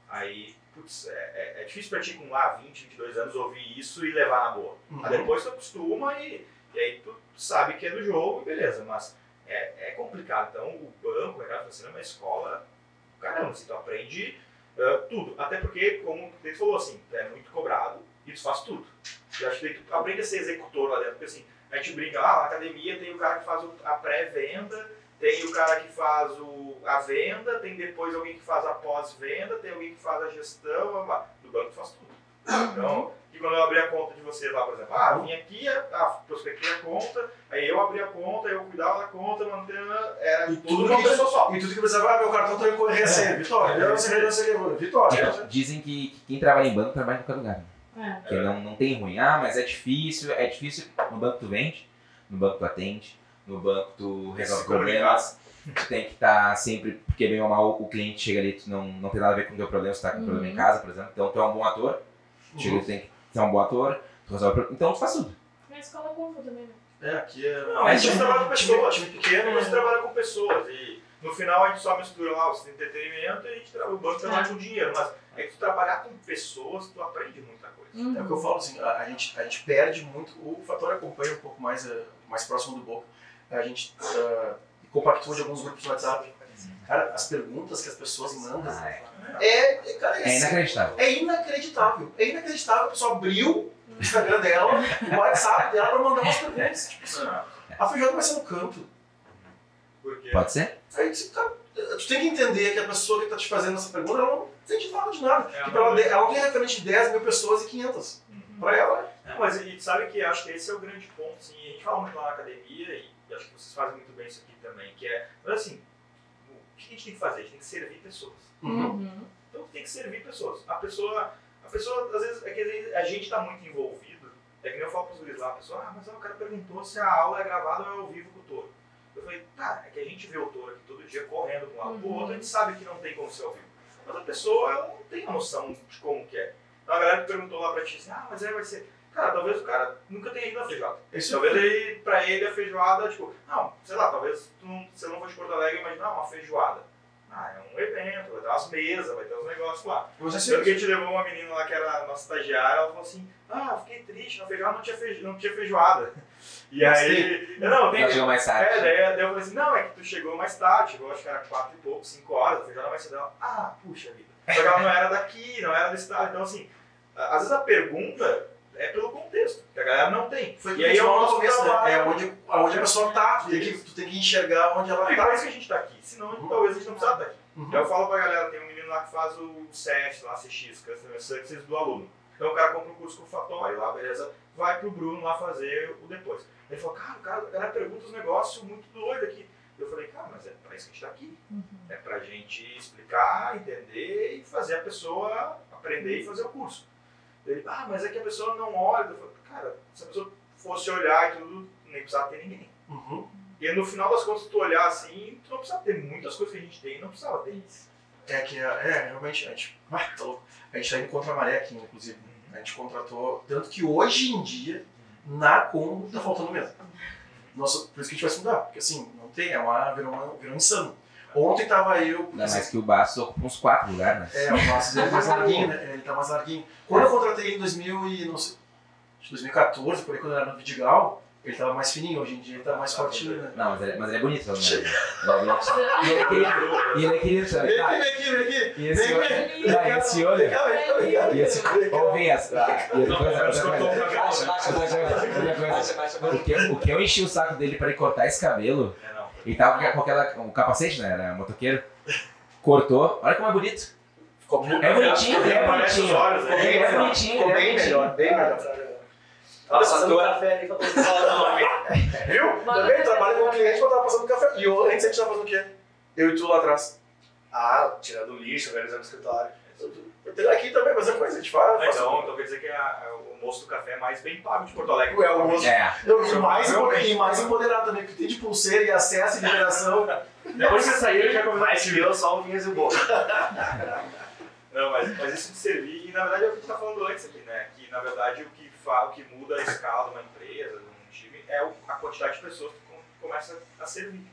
Aí, putz, é, é, é difícil pra ti com lá 20, 22 anos ouvir isso e levar na boa. Uhum. Mas depois tu acostuma e, e aí tu sabe que é do jogo e beleza, mas é, é complicado. Então o banco, o mercado financeiro é uma escola, caramba, assim, tu aprende ah, tudo. Até porque, como Deito falou assim, é muito cobrado e tu faz tudo. Eu acho que tu aprende a ser executor lá dentro, porque assim, a gente brinca, ah, na academia tem o cara que faz a pré-venda, tem o cara que faz o, a venda, tem depois alguém que faz a pós-venda, tem alguém que faz a gestão, blá, blá. no banco faz tudo. Então, quando eu abri a conta de vocês lá, por exemplo, ah, eu vim aqui, ah, prospectei a conta, aí eu abri a conta, eu cuidava da conta, mantendo, era E tudo uma que- pessoa só. E tudo que precisava, ah, meu cartão tá em correção. Vitória, eu não sei, eu não sei, eu- Vitória. Di- Dizem que, que quem trabalha em banco trabalha em qualquer lugar. né? É. Porque não, não tem ruim. Ah, mas é difícil, é difícil. No banco tu vende, no banco tu atende, no banco, tu resolve problemas. Tu tem que estar sempre, porque bem ou mal o cliente chega ali, tu não, não tem nada a ver com o teu problema, se tá com um problema em Uhum. casa, por exemplo. Então tu é um bom ator, chega tu tem que ser um bom ator, tu resolve. Então tu faz tudo. Na escola comum também, né? É, aqui é. Não, a gente time- trabalha com pessoas. Time pequeno, A gente né? trabalha com pessoas e no final a gente só mistura lá o entretenimento e a gente trabalha, o banco trabalha com dinheiro. Mas é que tu trabalhar com pessoas, tu aprende muita coisa. É o que eu falo assim, a, a gente, a gente perde muito, o fator acompanha um pouco mais, eh, mais próximo do Boca. A gente uh, compactua de alguns grupos no WhatsApp. Cara, as perguntas que as pessoas mandam Ah, é. é, é, cara, É inacreditável. É inacreditável. É inacreditável. A pessoa abriu o Instagram dela, o WhatsApp dela pra mandar umas perguntas. Tipo assim, a feijada vai ser no canto. Pode ser? Aí você, cara, tu tem que entender que a pessoa que tá te fazendo essa pergunta, ela não entende nada de nada. É, Tipo, ela, ela tem referente de 10 mil pessoas e 500. Pra ela, Não, mas e sabe que acho que esse é o grande ponto, assim, a gente fala muito lá na academia e acho que vocês fazem muito bem isso aqui também, que é, mas assim, o que a gente tem que fazer? A gente tem que servir pessoas. Uhum. Então tem que servir pessoas. A pessoa, a pessoa às vezes, é que às vezes a gente está muito envolvido, é que nem eu falo para os guris lá, a pessoa, ah, mas ó, o cara perguntou se a aula é gravada ou é ao vivo com o touro. Eu falei, tá, é que a gente vê o touro aqui todo dia correndo de um lado pro Uhum. outro, a gente sabe que não tem como ser ao vivo. Mas a pessoa, ela não tem a noção de como que é. Então a galera perguntou lá pra ti assim, ah, mas aí vai ser. Cara, talvez o cara nunca tenha ido na feijoada. isso Talvez ele, pra ele a feijoada, tipo, não, sei lá, talvez tu não, você não for de Porto Alegre, mas não, uma feijoada. Ah, é um evento, vai ter umas mesas, vai ter uns negócios lá. Você Tanto que a gente levou uma menina lá que era nossa estagiária, ela falou assim, ah, fiquei triste, na feijoada não tinha, feijo, não tinha feijoada. E Mas aí. Não, tem. Ela chegou mais tarde. É, daí, daí eu falei assim, não, é que tu chegou mais tarde, chegou acho que era quatro e pouco, cinco horas, a feijoada vai ser dela. Ah, puxa vida. Só que ela não era daqui, não era desse estado. Então, assim, às vezes a pergunta é pelo contexto, que a galera não tem. Foi e aí é o no nosso começo, né? trabalho. É onde, onde a pessoa tá. Tu tem, que, tu tem que enxergar onde ela E tá. por isso que a gente tá aqui, senão Uhum. talvez a gente não precisava estar aqui. Uhum. Então eu falo pra galera, tem um menino lá que faz o CS, lá, CX, Customer Success do aluno. Então o cara compra um curso com o Fatório lá, beleza, vai pro Bruno lá fazer o depois. Ele falou, cara, o cara, a galera pergunta os negócios muito doidos aqui. Eu falei, cara, mas é pra isso que a gente tá aqui. Uhum. É pra gente explicar, entender e fazer a pessoa aprender e fazer o curso. Ele, ah, mas é que a pessoa não olha. Eu falei, cara, se a pessoa fosse olhar e tudo, nem precisava ter ninguém. Uhum. E no final das contas, tu olhar assim, tu não precisa ter muitas coisas que a gente tem, não precisava ter. Isso. É que, é, é, realmente, a gente, ah, tá louco. a gente tá indo contra a maré aqui, inclusive. A gente contratou, tanto que hoje em dia, na Combo, tá faltando mesmo. Nossa, por isso que a gente vai se mudar, porque assim, não tem, é uma, virou, virou insano. Ontem tava eu, Ainda mais que o Bastos ocupa uns quatro lugares, né? é, o nosso dele é mais larguinho, né? Ele tá mais larguinho. Quando eu contratei ele em 2000 e, não sei, acho que 2014, por aí, quando eu era no Vidigal, ele tava mais fininho, hoje em dia ele tá mais fortinho, né? Não, mas ele, mas ele é bonito, menos. Ele é bonito. E ele é querido, e ele é querido também. Vem aqui, vem aqui, vem aqui! E esse olho. Não, esse olho. E esse. Ou vem essa. E Cortou o né? que, eu enchi o saco dele pra ele cortar esse cabelo, É. ele tava com aquela, um capacete, né? Era motoqueiro. Cortou. Olha como é bonito. Ficou muito É bonitinho, é Parece os bonitinho. né? Ele é bonitinho, Ficou ele é bem bonitinho. melhor, bem melhor. Tá passando café ali pra todo mundo falar o nome. Viu? Também trabalho com cliente quando tava passando café. E antes a gente tava fazendo o quê? Eu e tu lá atrás. Ah, tirando o lixo, organizando o escritório. Eu tenho aqui também, mas é coisa, a gente faz. Faz- Então, então quer dizer que é, a- é o moço do café mais bem pago de Porto Alegre. É, o moço- É. Eu, e, mais, e mais empoderado também, porque tem de pulseira e acesso e liberação. Depois que você sair, ele já começou Mais que eu, só o Vinhas e o Boca. Não, mas, mas isso de servir, e na verdade é o que a gente está falando antes aqui, né? Que na verdade o que, fa, o que muda a escala de uma empresa, de um time, é o- a quantidade de pessoas que com- começa a servir.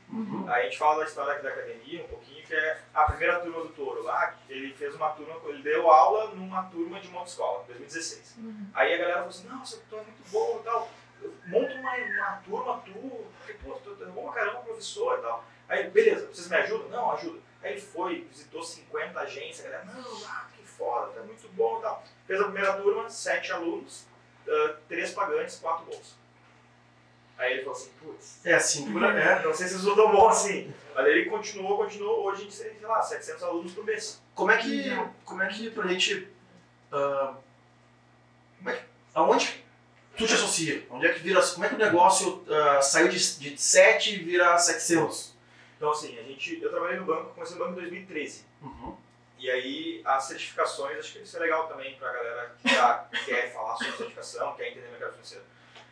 Aí a gente fala da história aqui da academia um pouquinho, que é a primeira turma do Toro lá, ele fez uma turma, ele deu aula numa turma de uma escola, em 2016. Uhum. Aí a galera falou assim, nossa, tu é muito bom e tal, monta uma, uma turma tu, porque pô, tu é bom pra caramba, professor e tal. Aí, beleza, vocês me ajudam? Não, ajuda. Aí ele foi, visitou 50 agências, a galera, não, ah, que foda, tá muito bom e tal. Fez a primeira turma, sete alunos, ah, três pagantes, quatro bolsas. Aí ele falou assim, putz, É assim, por é. não sei se tão bom assim. Mas ele continuou, continuou, hoje a gente tem, sei lá, 700 alunos por mês. Como é que, como é que pra gente. ah, como é que, aonde tu te associa? Onde é que vira. Como é que o negócio ah, saiu de, de 7 e vira 700? Então assim, a gente, eu trabalhei no banco, comecei no banco em 2013. Uhum. E aí, as certificações, acho que isso é legal também para a galera que tá, quer falar sobre certificação, quer entender mercado financeiro.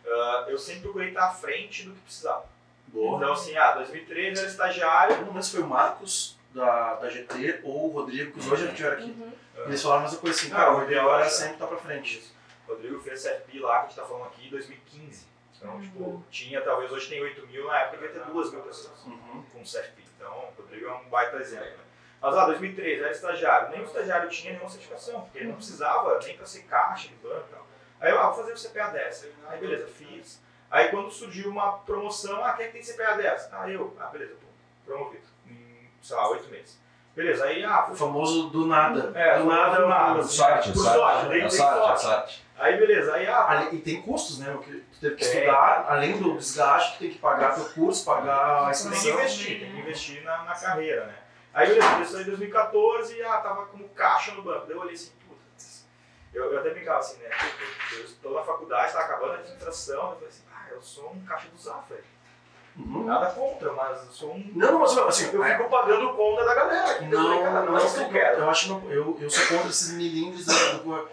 Ah, eu sempre procurei estar à frente do que precisava. Boa. Então, assim, ah, 2013 era estagiário. Eu não se foi o Marcos da, da GT ou o Rodrigo, que os dois já estiveram aqui. Uhum. Eles falaram a mesma coisa assim, Ah, cara, o o ideal era sempre estar pra frente. Isso. O Rodrigo fez CFP lá, que a gente tá falando aqui, em 2015. Então, Uhum. tipo, tinha, talvez hoje tem 8 mil, na época devia ter 2 mil pessoas Uhum. com CFP. Então, o Rodrigo é um baita exemplo. Né? Mas lá, 2013, era estagiário. Nem o estagiário tinha nenhuma certificação, porque ele não precisava nem pra ser caixa de banco e tal. Aí eu, ah, vou fazer o CPA 10. Aí, beleza, fiz. Aí, quando surgiu uma promoção, ah, quem é que tem CPA 10? Ah, eu. Ah, beleza, pô, promovido. Em, sei lá, 8 meses. Beleza, aí, ah, O fui famoso do nada. É, do nada, do nada. eu- Sorte, Por sorte. sorte, É é. Aí, beleza, aí, ah, Ali- E tem custos, né? Porque tu teve que estudar, além do desgaste, tu tem que pagar teu curso, pagar a tem que investir, tem que investir na, na carreira, né? Aí, beleza, isso aí em 2014 e, ah, tava como caixa no banco. Daí eu olhei assim, eu, eu até brincava assim, né? puta, Eu estou na faculdade, tá acabando a administração, eu falei assim, ah, eu sou um caixa do Zafra. Uhum. Nada contra, mas eu sou um. Não, mas assim, Eu fico pagando conta da galera. aqui. Eu falei, Não, cara, não é isso que eu quero. Eu acho não, eu, eu sou contra esses milímetros da, do,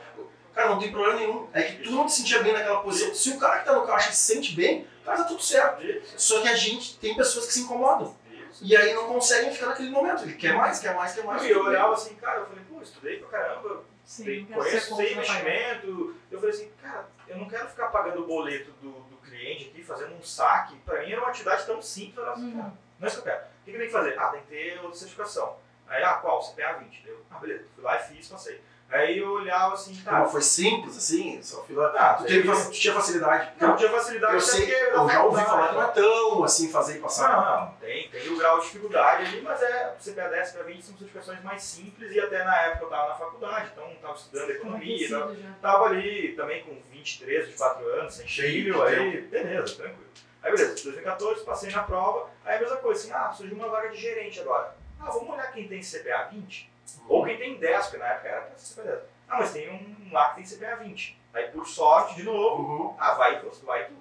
Cara, não tem problema nenhum. É que tu não te sentia bem naquela posição. Se o cara que tá no caixa se sente bem, cara, tá tudo certo. Só que a gente tem pessoas que se incomodam. E aí não conseguem ficar naquele momento. Ele quer mais, quer mais, quer mais. E eu olhava assim, cara, eu falei, pô, estudei pra caramba, Sim, conheço, sei contra investimento. Eu falei assim, cara, eu não quero ficar pagando o boleto do, do cliente aqui, fazendo um saque. Pra mim era uma atividade tão simples. Assim, Uhum. cara, não é isso que eu quero. O que, que tem que fazer? Ah, tem que ter outra certificação. Aí, ah, qual? CPA 20. Eu, ah, beleza. Fui lá e fiz, passei. Aí eu olhava assim, Tá, tá. foi simples, assim, só fui lá. Ah, Tu, teve, tu tinha facilidade. Não, tinha facilidade eu sei, eu já ouvi falar que não é tão assim fazer e passar. Não, não, tem, tem o grau de dificuldade ali, mas é CPA 10, CPA 20 são certificações mais simples e até na época eu estava na faculdade, então estava estudando economia, tava, Aquecido já. tava ali também com 23, 24 anos, sem filho, de aí beleza, tranquilo. Aí beleza, 2014, passei na prova, aí a mesma coisa, assim, ah, surgiu uma vaga de gerente agora. Ah, vamos olhar quem tem CPA 20, ou quem tem 10, porque na época era pra CPA 10. Ah, mas tem um lá que tem CPA 20. Aí por sorte, de novo, Uhum. ah, vai você, vai tu.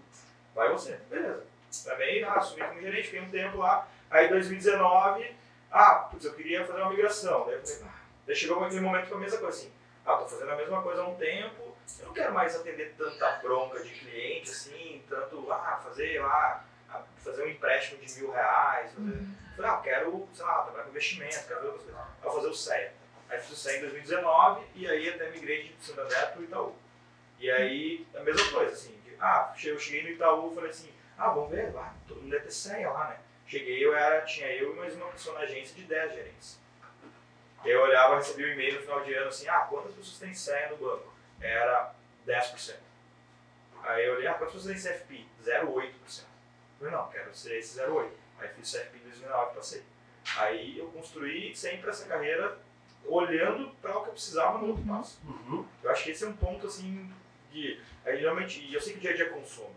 Vai você, beleza. Também, ah, assumi como gerente, fiquei um tempo lá. Aí 2019, ah, putz, eu queria fazer uma migração. Daí eu falei, ah, daí chegou aquele momento com a mesma coisa assim. Ah, tô fazendo a mesma coisa há um tempo, eu não quero mais atender tanta bronca de cliente, assim, tanto, ah, fazer lá, ah, fazer um empréstimo de mil reais. Fazer... Uhum. Falei, ah, quero, sei lá, trabalhar com investimento, quero ver outras coisas. Aí eu fazer o CEA. Aí fiz o CEA em 2019 e aí até migrei de Santander pro Itaú. E aí, a mesma coisa, assim, de, ah, eu cheguei no Itaú e falei assim, ah, vamos ver, lá, todo mundo deve ter CEA lá, né? Cheguei, eu era, tinha eu e mais uma pessoa na agência de 10 gerentes. Eu olhava, recebia um e-mail no final de ano assim, ah, quantas pessoas têm CEA no banco? Era 10%. Aí eu olhei, ah, quantas pessoas têm CFP? 0,8%. Eu falei, não, quero ser esse 0,8%. Aí fiz CFP em 2009 passei. Aí eu construí sempre essa carreira olhando para o que eu precisava no outro Uhum. passo. Uhum. Eu acho que esse é um ponto assim de. Aí, geralmente, e eu sei que o dia a dia consome,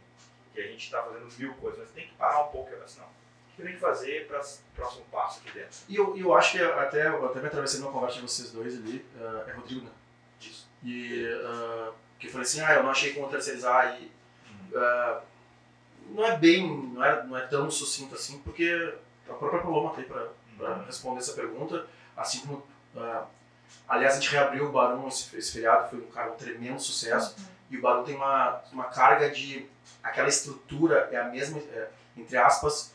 que a gente está fazendo mil coisas, mas tem que parar um pouco e assim, não. O que eu tenho que fazer para o próximo passo aqui dentro? E eu, eu acho que até, eu até me atravessei numa conversa de vocês dois ali, ah, é Rodrigo, né? Disso. E ah, que eu falei assim, ah, eu não achei como terceirizar e ah, não é bem, não é, não é tão sucinto assim, porque a própria Paloma aí para Uhum. responder essa pergunta, assim como ah, aliás a gente reabriu o Barão esse, esse feriado, foi um cara um tremendo sucesso. E o Barão tem uma, uma carga de. aquela estrutura é a mesma, é, entre aspas,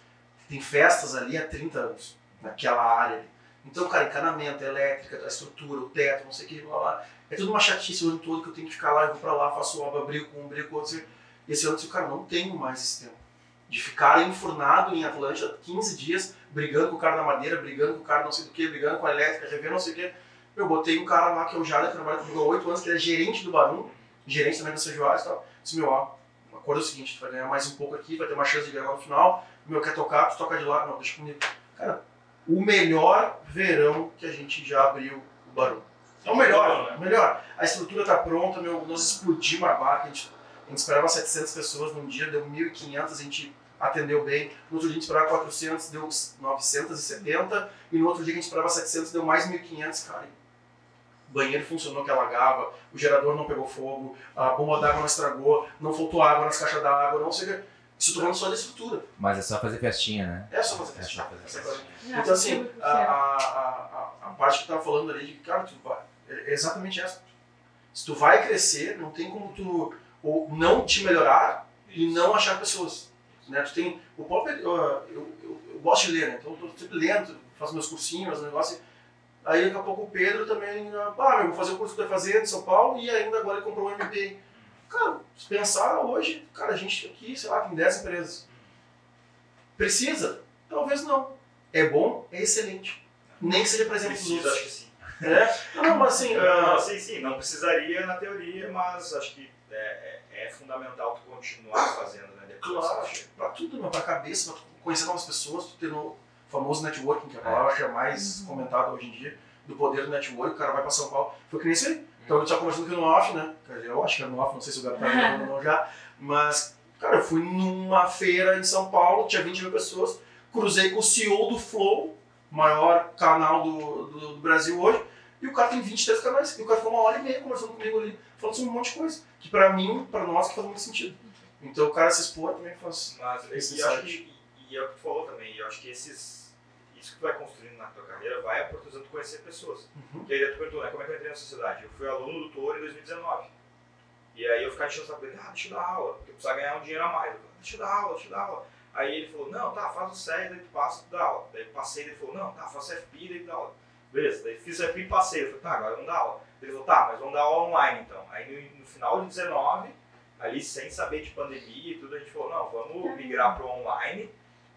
tem festas ali há 30 anos, naquela área ali. Então, cara, encanamento, elétrica, a estrutura, o teto, não sei o que, blá blá. É tudo uma chatice o ano todo que eu tenho que ficar lá, eu vou pra lá, faço obra, brigo com um, brigo com outro. E esse ano eu disse, cara, não tenho mais esse tempo. De ficar enfurnado em Atlântida 15 dias, brigando com o cara da madeira, brigando com o cara não sei do que, brigando com a elétrica, revendo não sei o que. Eu botei um cara lá que é o Jada, que trabalha comigo há 8 anos, que ele é gerente do Barão, gerente também da Sejoares e tal. Disse, meu, ó, o acordo é o seguinte, tu vai ganhar mais um pouco aqui, vai ter uma chance de ganhar no final. Meu, quer tocar, tu toca de lá. Não, deixa comigo. Cara, o melhor verão que a gente já abriu o Barão. É o melhor, né? o melhor. A estrutura tá pronta, meu, nós explodimos a barca, a gente, a gente esperava 700 pessoas num dia, deu 1.500, a gente atendeu bem. No outro dia a gente esperava 400, deu 970, e no outro dia a gente esperava 700, deu mais 1.500, cara. O banheiro funcionou que alagava, o gerador não pegou fogo, a bomba d'água não estragou, não faltou água nas caixas d'água, não sei o que. Isso falando só da estrutura. Mas é só fazer festinha, né? É só fazer É festinha. só fazer É só festinha. fazer- Então, assim, a, a, a, a parte que tu tava falando ali de que, cara, tu vai, é exatamente essa. Se tu vai crescer, não tem como tu ou não te melhorar e não achar pessoas. Né? Tu tem, o próprio, eu, eu, eu, gosto de ler, né? então eu tô sempre lendo, faço meus cursinhos, meus negócios. Aí daqui a pouco o Pedro também, ah, eu vou fazer o curso que vai fazer em São Paulo e ainda agora ele comprou um MBA. Cara, se pensar hoje, cara, a gente aqui, sei lá, tem 10 empresas. Precisa? Talvez não. É bom? É excelente. Nem que seja para exemplo dos Precisa, acho que sim. É? Não, mas assim, Não, não, ah, sim, sim, não precisaria na teoria, mas acho que é, é, é fundamental tu continuar fazendo, né? Depois, Claro, pra tudo, meu, pra cabeça, pra tu conhecer novas pessoas, tu ter no famoso networking, que é a palavra que é mais comentada hoje em dia, do poder do network, o cara vai pra São Paulo. Foi que nem isso aí. Então eu tinha conversando aqui no off, né? Eu acho que é no off, não sei se o gato tá ou não já, mas, cara, eu fui numa feira em São Paulo, tinha 20 mil pessoas, cruzei com o CEO do Flow, maior canal do, do, do Brasil hoje, e o cara tem 23 canais, e o cara ficou uma hora e meia conversando comigo ali, falando sobre um monte de coisa, que pra mim, pra nós, que faz muito sentido. Então o cara se expor também faz. Mas Esse e, acho que, e, e é o que tu falou também, e eu acho que esses, isso que tu vai construindo na tua carreira vai oportunizando tu conhecer pessoas. Uhum. E aí tu perguntou, né, como é que eu entrei na sociedade? Eu fui aluno do Toro em 2019. E aí eu ficava enchendo o saco dele, ah, deixa eu dar aula, porque eu precisava ganhar um dinheiro a mais. Eu falei, deixa eu dar aula, deixa eu dar aula. Aí ele falou, não, tá, faz o SEG, daí tu passa, tu dá aula. Daí passei, ele falou, não, tá, faz o FP, daí tu dá aula. Beleza, daí fiz FP e passei. Eu falei, tá, agora vamos dar aula. Ele falou, tá, mas vamos dar aula online então. Aí no, no final de 19, ali sem saber de pandemia e tudo, a gente falou, não, vamos migrar pro online,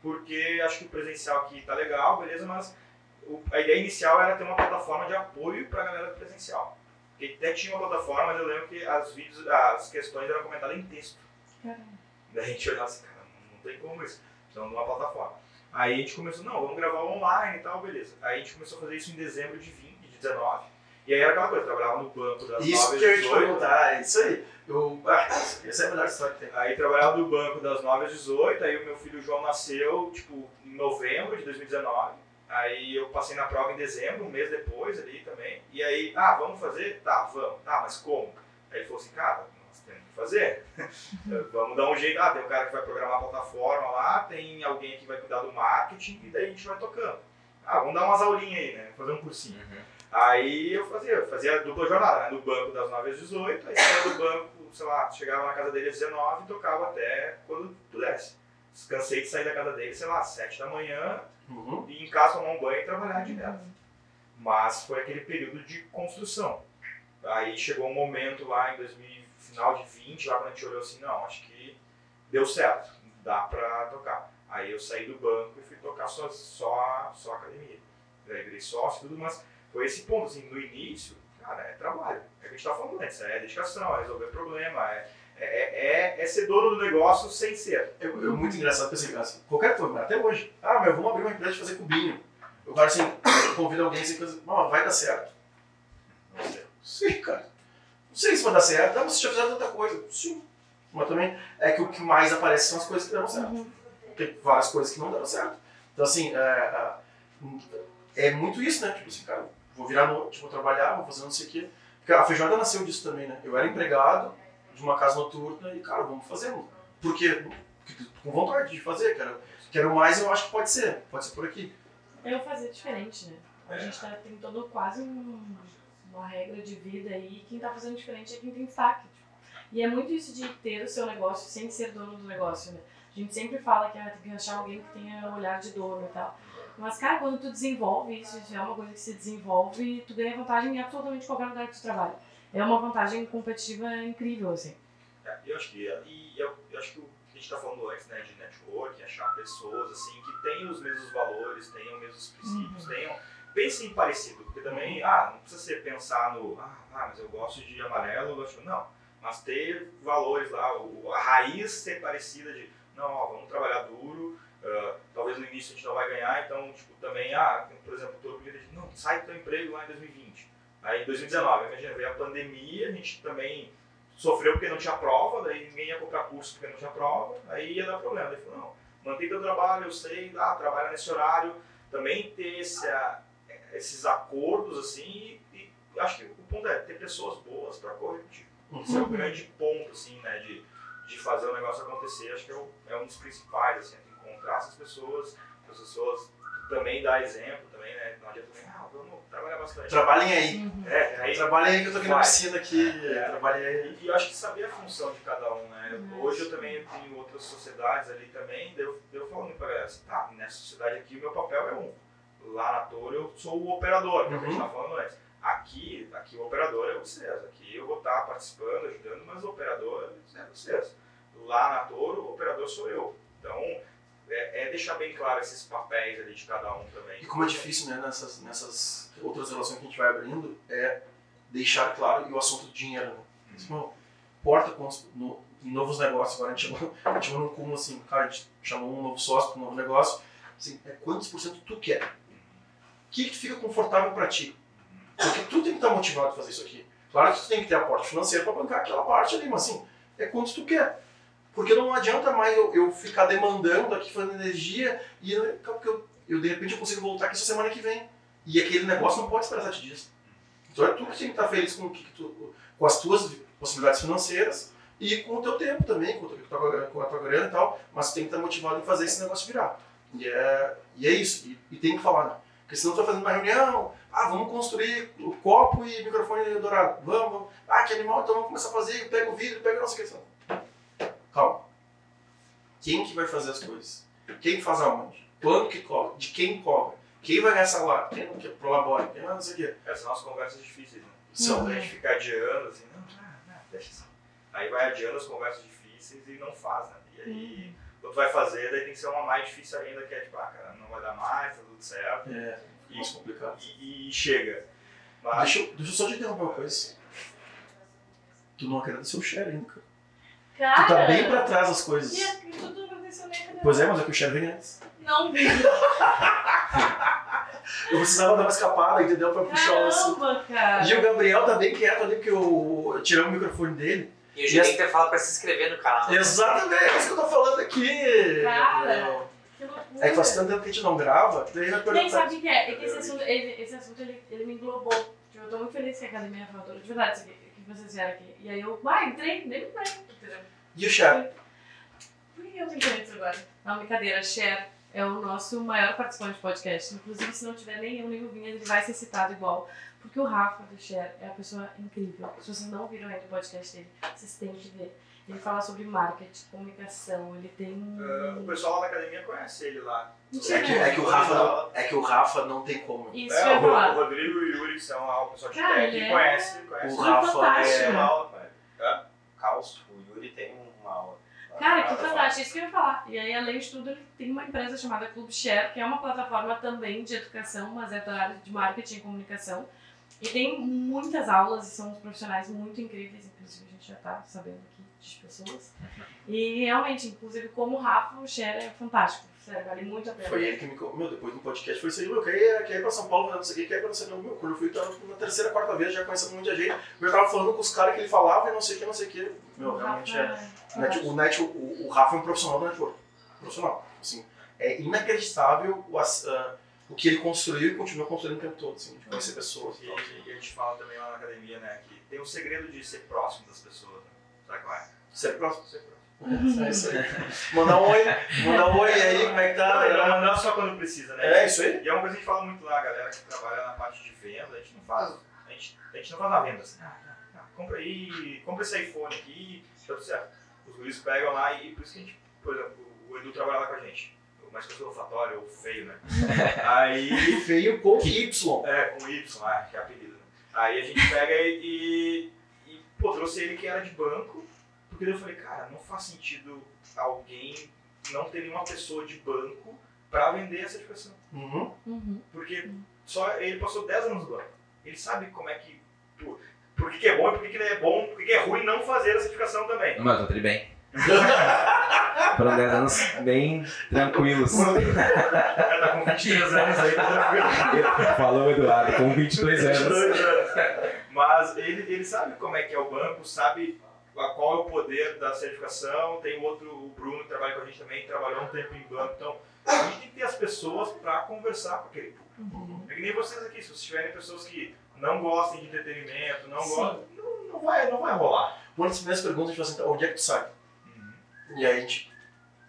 porque acho que o presencial aqui tá legal, beleza, mas o- a ideia inicial era ter uma plataforma de apoio pra galera do presencial. Porque até tinha uma plataforma, mas eu lembro que as, vídeos, as questões eram comentadas em texto. Caramba. Daí a gente olhava assim, cara, não tem como isso. Precisamos de uma plataforma. Aí a gente começou, não, vamos gravar online e tal, beleza. Aí a gente começou a fazer isso em dezembro de 20, de 19. E aí era aquela coisa, trabalhava no banco das Isso 9 que eu às ia te 18. perguntar, é isso aí. Eu, ah, essa é a melhor história que tem. Aí trabalhava no banco das 9 às 18, aí o meu filho João nasceu, tipo, em novembro de 2019. Aí eu passei na prova em dezembro, um mês depois ali também. E aí, ah, vamos fazer? Tá, vamos. Tá, mas como? Aí ele falou assim, cara, fazer. vamos dar um jeito. Ah, tem um cara que vai programar a plataforma lá, tem alguém que vai cuidar do marketing, e daí a gente vai tocando. Ah, vamos dar umas aulinhas aí, né? Fazer um cursinho. Aí eu fazia, eu fazia dupla jornada, né? No banco das 9 às 18, aí saía do banco, sei lá, chegava na casa dele às 19 e tocava até quando pudesse. Cansei de sair da casa dele, sei lá, às 7 da manhã, Uhum. ir em casa tomar um banho e trabalhar direto. Mas foi aquele período de construção. Aí chegou um momento lá em 2000, final de 20, lá quando a gente olhou assim, não, acho que deu certo, dá pra tocar. Aí eu saí do banco e fui tocar só, só, só academia. Daí virei sócio e tudo, mas foi esse ponto, assim, no início, cara, é trabalho. É o que a gente tava falando antes, é dedicação, é resolver problema, é, é, é, é ser dono do negócio sem ser. Eu, eu muito engraçado, pensei, assim, qualquer coisa, até hoje. Ah, meu, vamos abrir uma empresa de fazer cubinho. Eu cara assim, convido alguém assim, não, vai dar certo. Não sei. Sim, cara. Não sei se vai dar certo. Ah, mas você já fizeram tanta coisa. Sim. Mas também é que o que mais aparece são as coisas que deram certo. Uhum. Tem várias coisas que não deram certo. Então, assim, é, é, é muito isso, né? Tipo assim, cara, vou virar noite, vou trabalhar, vou fazer não sei o quê. Porque a feijoada nasceu disso também, né? Eu era empregado de uma casa noturna e, cara, vamos fazer. Por quê? Porque com vontade de fazer, quero, quero mais eu acho que pode ser. Pode ser por aqui. Eu fazer diferente, né? A gente tá, tem todo quase um- uma regra de vida aí. Quem tá fazendo diferente é quem tem destaque. tipo. E é muito isso de ter o seu negócio sem ser dono do negócio, né? A gente sempre fala que ah, tem que achar alguém que tenha olhar de dono e tal. Mas, cara, quando tu desenvolve isso, isso é uma coisa que se desenvolve, tu ganha vantagem em absolutamente qualquer lugar que tu trabalha. É uma vantagem competitiva incrível, assim. É, eu acho que, e eu, eu acho que o que a gente está falando antes, né, de network, achar pessoas assim que tenham os mesmos valores, tenham os mesmos princípios, tenham pensem parecido, porque também, ah, não precisa ser pensar no, ah, ah, mas eu gosto de amarelo, eu gosto, não, mas ter valores lá, a raiz ser parecida de, não, ó, vamos trabalhar duro, ah, talvez no início a gente não vai ganhar, então, tipo, também, ah, por exemplo, todo mundo diz, não, sai do teu emprego lá em 2020. Aí em 2019, imagina, veio a pandemia, a gente também sofreu porque não tinha prova, daí ninguém ia comprar curso porque não tinha prova, aí ia dar problema. Ele falou, não, mantém teu trabalho, eu sei, ah, trabalha nesse horário, também ter esse, ah, esses acordos assim, e, e acho que o ponto é ter pessoas boas para correr contigo. Esse é o grande ponto, assim, né, de, de fazer o negócio acontecer, acho que é, o- é um dos principais, assim, é encontrar essas pessoas, as pessoas também dar exemplo também, né, não dia também, ah, vamos trabalhar bastante. Trabalhem aí. Uhum. É, aí Trabalhem aí que eu tô aqui na Vai. piscina aqui. É. Trabalhem aí. E, e eu acho que saber a função de cada um, né? Uhum. Hoje eu também tenho outras sociedades ali também, daí eu, falando pra galera assim, tá, nessa sociedade aqui o meu papel é um. Lá na Toro eu sou o operador, que é o que a gente Uhum. tava falando antes. Aqui, aqui o operador é vocês, aqui eu vou estar participando, ajudando, mas o operador é vocês. Lá na Toro, o operador sou eu. Então, é, é deixar bem claro esses papéis ali de cada um também. E como é difícil, né, nessas, nessas outras relações que a gente vai abrindo, é deixar claro e o assunto do dinheiro, né? Tipo, importa com no, em novos negócios, agora a gente chamou, a gente chamou num cúmulo assim, cara, a gente chamou um novo sócio para um novo negócio, assim, é quantos por cento tu quer? Que, que fica confortável para ti? Porque tu tem que estar motivado a fazer isso aqui. Claro que tu tem que ter aporte financeiro para bancar aquela parte ali, mas assim, é quanto tu quer. Porque não adianta mais eu, eu ficar demandando aqui, fazendo energia, e eu, porque eu, eu, de repente eu consigo voltar aqui só semana que vem. E aquele negócio não pode esperar sete dias. Então é tu que tem que estar feliz com, que tu, com as tuas possibilidades financeiras e com o teu tempo também, com, teu- com a tua- grana e tal, mas tu tem que estar motivado em fazer esse negócio virar. E é, e é isso, e, e tem que falar, né? Porque senão tu vai fazendo uma reunião, ah, vamos construir o copo e microfone dourado, vamos, vamos, ah, que animal, então vamos começar a fazer, pega o vidro, pega a nossa questão. Calma. Quem que vai fazer as coisas? Quem faz aonde? Quando que cobra? De quem cobra? Quem vai ganhar salário? Quem não quer prolabore? Quem não sei o quê. Essas são as conversas difíceis, né? São, Quando a gente fica adiando, assim, não, não, não, deixa assim. Aí vai adiando as conversas difíceis e não faz, né? E aí, quando vai fazer, daí tem que ser uma mais difícil ainda, que é tipo, ah, cara, não vai dar mais, tá tudo certo. É, E, mais complicado. e, e chega. Mas, Deixa, eu- deixa eu só te interromper uma coisa. Tu não agradeceu o share ainda, cara. Cara, Tu tá bem pra trás das coisas. E a- e tudo cadê? Pois é, mas é que o share vem antes. Não vi. Eu precisava dar uma escapada, entendeu? Pra puxar o assunto. Caramba, cara. E o Gabriel tá bem quieto ali, porque eu tirei o microfone dele. E eu já que ter falado pra se inscrever no canal. Exatamente, é isso que eu tô falando aqui. Cara. Gabriel. Que loucura. É que faz tanto tempo que a gente não grava, daí vai Nem perguntar. sabe o que é. É que esse assunto, ele, esse assunto ele, ele me englobou. Tipo, eu tô muito feliz que a academia é fatura. De verdade, isso aqui, que vocês vieram aqui. E aí eu, vai, entrei, nem me lembro. Entendeu? E o share? Por que eu tenho que isso agora? Não, brincadeira. Cher é o nosso maior participante de podcast. Inclusive, se não tiver nem eu, nem o Vinha, ele vai ser citado igual. Porque o Rafa do Cher é uma pessoa incrível. Se vocês não viram ainda o podcast dele, vocês têm que ver. Ele fala sobre marketing, comunicação, ele tem ah, o pessoal lá da academia conhece ele lá. É que, é que o Rafa não, é que o Rafa não tem como. Isso É, o, o Rodrigo e o Yuri que são lá o pessoal de Cara, tech, ele é- conhece, conhece. O é Rafa fantástico. é. Uma aula com ele. Caos, o Yuri tem uma aula. Cara, que fantástico, isso que eu ia falar. E aí, além de tudo, ele tem uma empresa chamada Club Share, que é uma plataforma também de educação, mas é da área de marketing e comunicação. E tem muitas aulas e são profissionais muito incríveis, inclusive a gente já tá sabendo aqui de pessoas. E realmente, inclusive como o Rafa, o Share é fantástico. Sério, vale muito a pena. Foi ele que me. Meu, depois do podcast foi isso aí, meu, quer ir, quer ir pra São Paulo, não sei o que, quer ir pra não sei o que. Meu, quando eu fui, tava na terceira, quarta vez, já conhecendo um monte de gente. Eu tava falando com os caras que ele falava e não sei o que, não sei o que. Meu, O realmente Rafa é. Net- o, net, o, o Rafa é um profissional do network. Profissional. Assim, é inacreditável o, ah, o que ele construiu e continua construindo o tempo todo, assim, de conhecer pessoas e E, a gente fala também lá na academia, né, que tem um segredo de ser próximo das pessoas, né? Sabe qual é? Sempre próximo. Ser próximo. É isso aí. Mandar um oi, mandar um oi aí, como é que tá? Não, não, não só quando precisa, né? É isso aí. E é uma coisa que a gente fala muito lá, a galera que trabalha na parte de venda, a gente não faz, a gente, a gente não faz na venda assim, ah, ah, ah, compra aí, compra esse iPhone aqui, tá tudo certo. Os guris pegam lá e por isso que a gente, por exemplo, o Edu trabalha lá com a gente, mais que olfatório ou feio, né? Aí E feio com Y. É, com Y, ah, que é apelido. Né? Aí a gente pega e, e, e, pô, trouxe ele que era de banco, porque daí eu falei, cara, não faz sentido alguém não ter nenhuma pessoa de banco pra vender essa certificação. Uhum. Uhum. Porque só ele passou 10 anos no banco. Ele sabe como é que. Por, por que, que é bom e por que, que não é bom, por que, que é ruim não fazer a certificação também. Mas eu tô tudo bem. Foram 10 anos bem tranquilos. Ela tá com 23 anos aí, tá tranquilo. Falou, Eduardo, com 22 anos. 22 anos. Mas ele, ele sabe como é que é o banco, sabe qual é o poder da certificação. Tem o outro, o Bruno, que trabalha com a gente também, que trabalhou um tempo em banco. Então, a gente tem que ter as pessoas para conversar com aquele público. É que nem vocês aqui, se vocês tiverem pessoas que não gostem de entretenimento, não Sim. gostam, não, não, vai, não vai rolar. Uma das primeiras perguntas a gente fala assim, onde é que tu sai? E aí a gente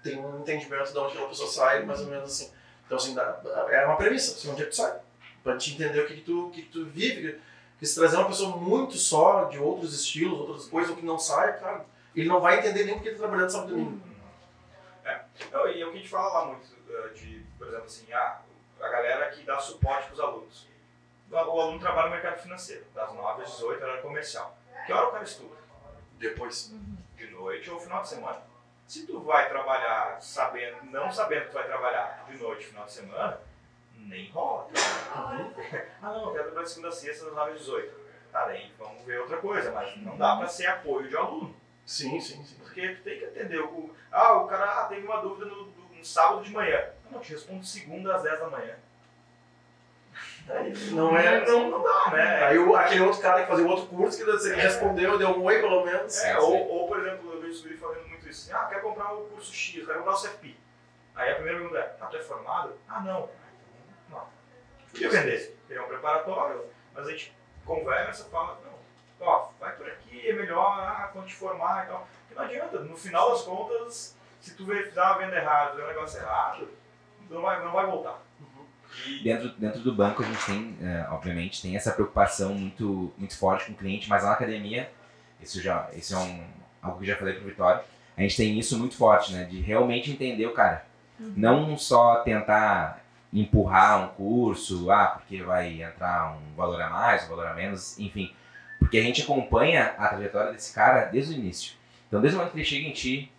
tem um entendimento de onde aquela pessoa sai, mais ou menos assim. Então, assim, dá- é uma premissa, assim, onde é que tu sai? pra te entender o que, que, tu, que, tu vive. Porque se trazer uma pessoa muito só, de outros estilos, outras coisas, ou que não sai, cara, ele não vai entender nem porque tá trabalhando sábado domingo. Não, e é o que a gente fala lá muito, eh, de, por exemplo, assim, ah, a galera que dá suporte para os alunos. O o aluno trabalha no mercado financeiro, das 9 às 18, horário comercial. Que hora o cara estuda? Depois. De noite ou final de semana. Se tu vai trabalhar sabendo, não sabendo que tu vai trabalhar de noite, final de semana, nem rola. ah não, eu quero trabalhar de segunda a sexta, das 9 às 18. Tá, daí vamos ver outra coisa, mas não dá para ser apoio de aluno. Sim, sim, sim. Porque tu tem que entender. O, ah, o cara ah, teve uma dúvida no, no- no sábado de manhã. Não, não, te respondo segunda às 10 da manhã. Não é. Não, não dá, né? Aí o, aquele outro cara que fazia o outro curso, que você respondeu, deu um oi pelo menos. É, Sim, ou, sim. ou, por exemplo, eu vejo o isso. Assim, ah, quer comprar o curso X, quer comprar o CFP. Aí a primeira pergunta é, ah, tu é formado? Ah, não. Não. Podia vender. Tem um preparatório, mas a gente conversa, fala, não, ó, vai por aqui, é melhor ah, quando te formar e tal. Porque não adianta, no final das contas, se tu fizer uma venda errada, fizer negócio errado, não vai, não vai voltar. E, Dentro, dentro do banco a gente tem, é, obviamente, tem essa preocupação muito, muito forte com o cliente, mas lá na academia, isso já, isso é um, algo que já falei pro Vitório, a gente tem isso muito forte, né? De realmente entender o cara. Não só tentar empurrar um curso, ah, porque vai entrar um valor a mais, um valor a menos, enfim. Porque a gente acompanha a trajetória desse cara desde o início. Então, desde o momento que ele chega em ti,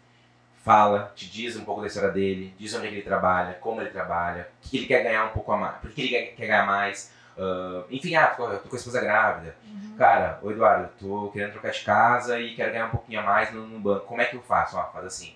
fala, te diz um pouco da história dele, diz onde é ele trabalha, como ele trabalha, o que ele quer ganhar um pouco a mais, por que ele quer ganhar mais, ah, enfim, ah, tô, tô com a esposa grávida. Cara, ô Eduardo, tô querendo trocar de casa e quero ganhar um pouquinho a mais no, no banco, como é que eu faço? Ó, faz assim.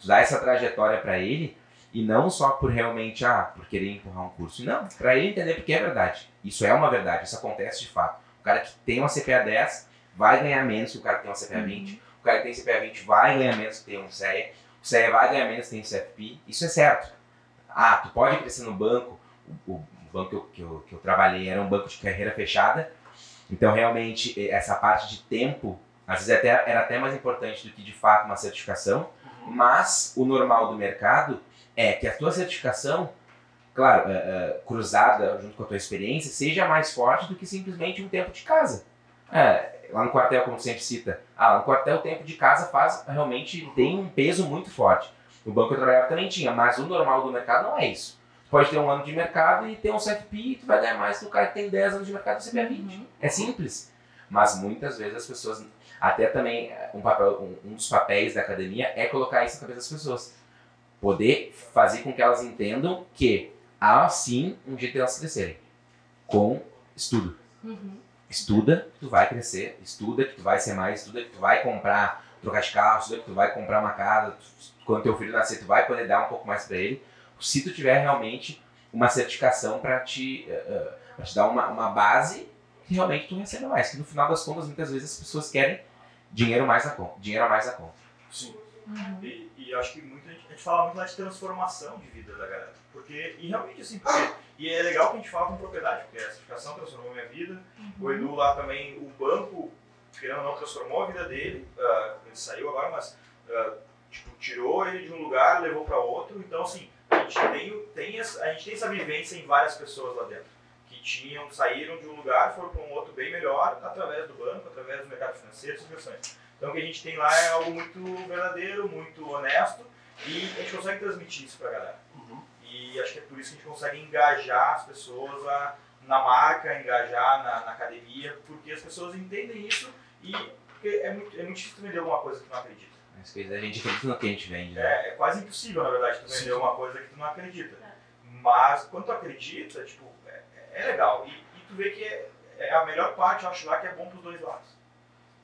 Tu dá essa trajetória pra ele e não só por realmente, ah, por querer empurrar um curso. Não, pra ele entender porque é verdade. Isso é uma verdade, isso acontece de fato. O cara que tem uma CPA 10 vai ganhar menos que o cara que tem uma CPA 20. O cara que tem CPA 20 vai ganhar menos que tem um CEA. O CEA vai ganhar menos que tem um CFP. Isso é certo. Ah, tu pode crescer no banco. O, o banco que eu, que, eu, que eu trabalhei era um banco de carreira fechada. Então, realmente, essa parte de tempo, às vezes até, era até mais importante do que, de fato, uma certificação. Mas o normal do mercado é que a tua certificação, claro, eh, eh, cruzada junto com a tua experiência, seja mais forte do que simplesmente um tempo de casa. É, lá no quartel, como sempre cita, ah, no quartel o tempo de casa faz realmente tem um peso muito forte. No banco que eu trabalhava também tinha, mas o normal do mercado não é isso. Pode ter um ano de mercado e ter um CFP e tu vai ganhar mais do que o cara que tem 10 anos de mercado e CPA 20. É simples. Mas muitas vezes as pessoas, até também um, papel, um, um dos papéis da academia é colocar isso na cabeça das pessoas. Poder fazer com que elas entendam que há sim um jeito de elas crescerem. Com estudo. Uhum. Estuda que tu vai crescer, estuda que tu vai ser mais, estuda que tu vai comprar, trocar de carro, estuda que tu vai comprar uma casa, tu- quando teu filho nascer tu vai poder dar um pouco mais para ele, se tu tiver realmente uma certificação para te, pra te dar uma, uma base que realmente tu receba mais, que no final das contas muitas vezes as pessoas querem dinheiro mais na conta, dinheiro a mais na conta. Sim. Uhum. e, e acho que muita gente, a gente fala muito lá de transformação de vida da galera. Porque, e realmente assim, porque, e é legal que a gente fala com propriedade, porque a certificação transformou minha vida, o Edu lá também, o banco, querendo ou não, transformou a vida dele. ah, ele saiu agora, mas ah, tipo, tirou ele de um lugar levou para outro. Então, assim, a gente, tem, tem essa, a gente tem essa vivência em várias pessoas lá dentro. Que tinham, saíram de um lugar foram para um outro bem melhor através do banco, através do mercado financeiro, inversões. Então, o que a gente tem lá é algo muito verdadeiro, muito honesto e a gente consegue transmitir isso para a galera. Uhum. E acho que é por isso que a gente consegue engajar as pessoas a, na marca, engajar na, na academia, porque as pessoas entendem isso e é muito, é muito difícil vender alguma coisa que não acredita. Mas coisa, a gente acredita no que a gente vende, né? É, é quase impossível, na verdade, tu vender Sim. uma coisa que tu não acredita. Mas quando tu acredita, tipo, é, é legal. E, e tu vê que é, é a melhor parte, eu acho lá, que é bom pros dois lados.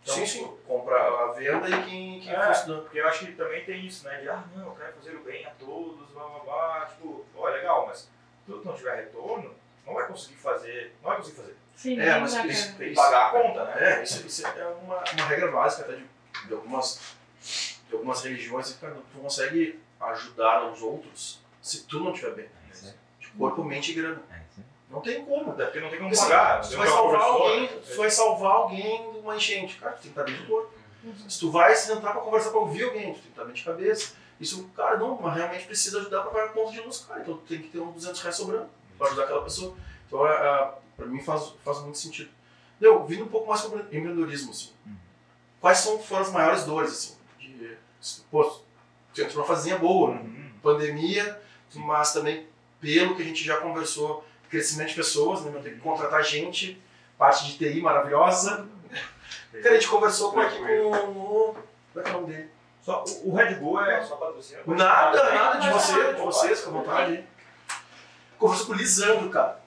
Então, sim, sim. Compra a venda e quem, quem É. for estudando. Porque eu acho que também tem isso, né? De, ah, não, eu quero fazer o bem a todos, blá blá blá. Tipo, pô, é legal, mas se tu não tiver retorno, não vai conseguir fazer. Não vai conseguir fazer. Sim, É, mas Tem que pagar a conta, né? É, isso, isso é uma, uma regra básica até de, de algumas, de algumas religiões. que, Cara, tu não consegue ajudar os outros se tu não estiver bem. É aí. De corpo, mente e grana. É. Não tem como. Até porque não tem como Porque, pagar. se tu vai salvar alguém, né? tu vai salvar alguém de uma enchente. Cara, tu tem que estar bem de corpo. Uhum. Se tu vai sentar pra conversar pra ouvir alguém, tu tem que estar bem de cabeça. Isso, cara, não, mas realmente precisa ajudar pra pagar a conta de luz, cara. Então tu tem que ter uns 200 reais sobrando pra ajudar aquela pessoa. Então, é, para mim faz, faz muito sentido. Eu, vindo um pouco mais sobre empreendedorismo, assim. Quais são, foram as maiores dores, assim? De, pô, tu entrou numa fazinha boa, né? Uhum. pandemia, mas também pelo que a gente já conversou, crescimento de pessoas, né? Vai ter que contratar gente, parte de TI maravilhosa. Cara, a gente conversou com aqui com o. Como é que é o nome dele? Só, o Red Bull é só? Nada, nada de você, de vocês, com vontade. Conversou com o Lisandro, cara,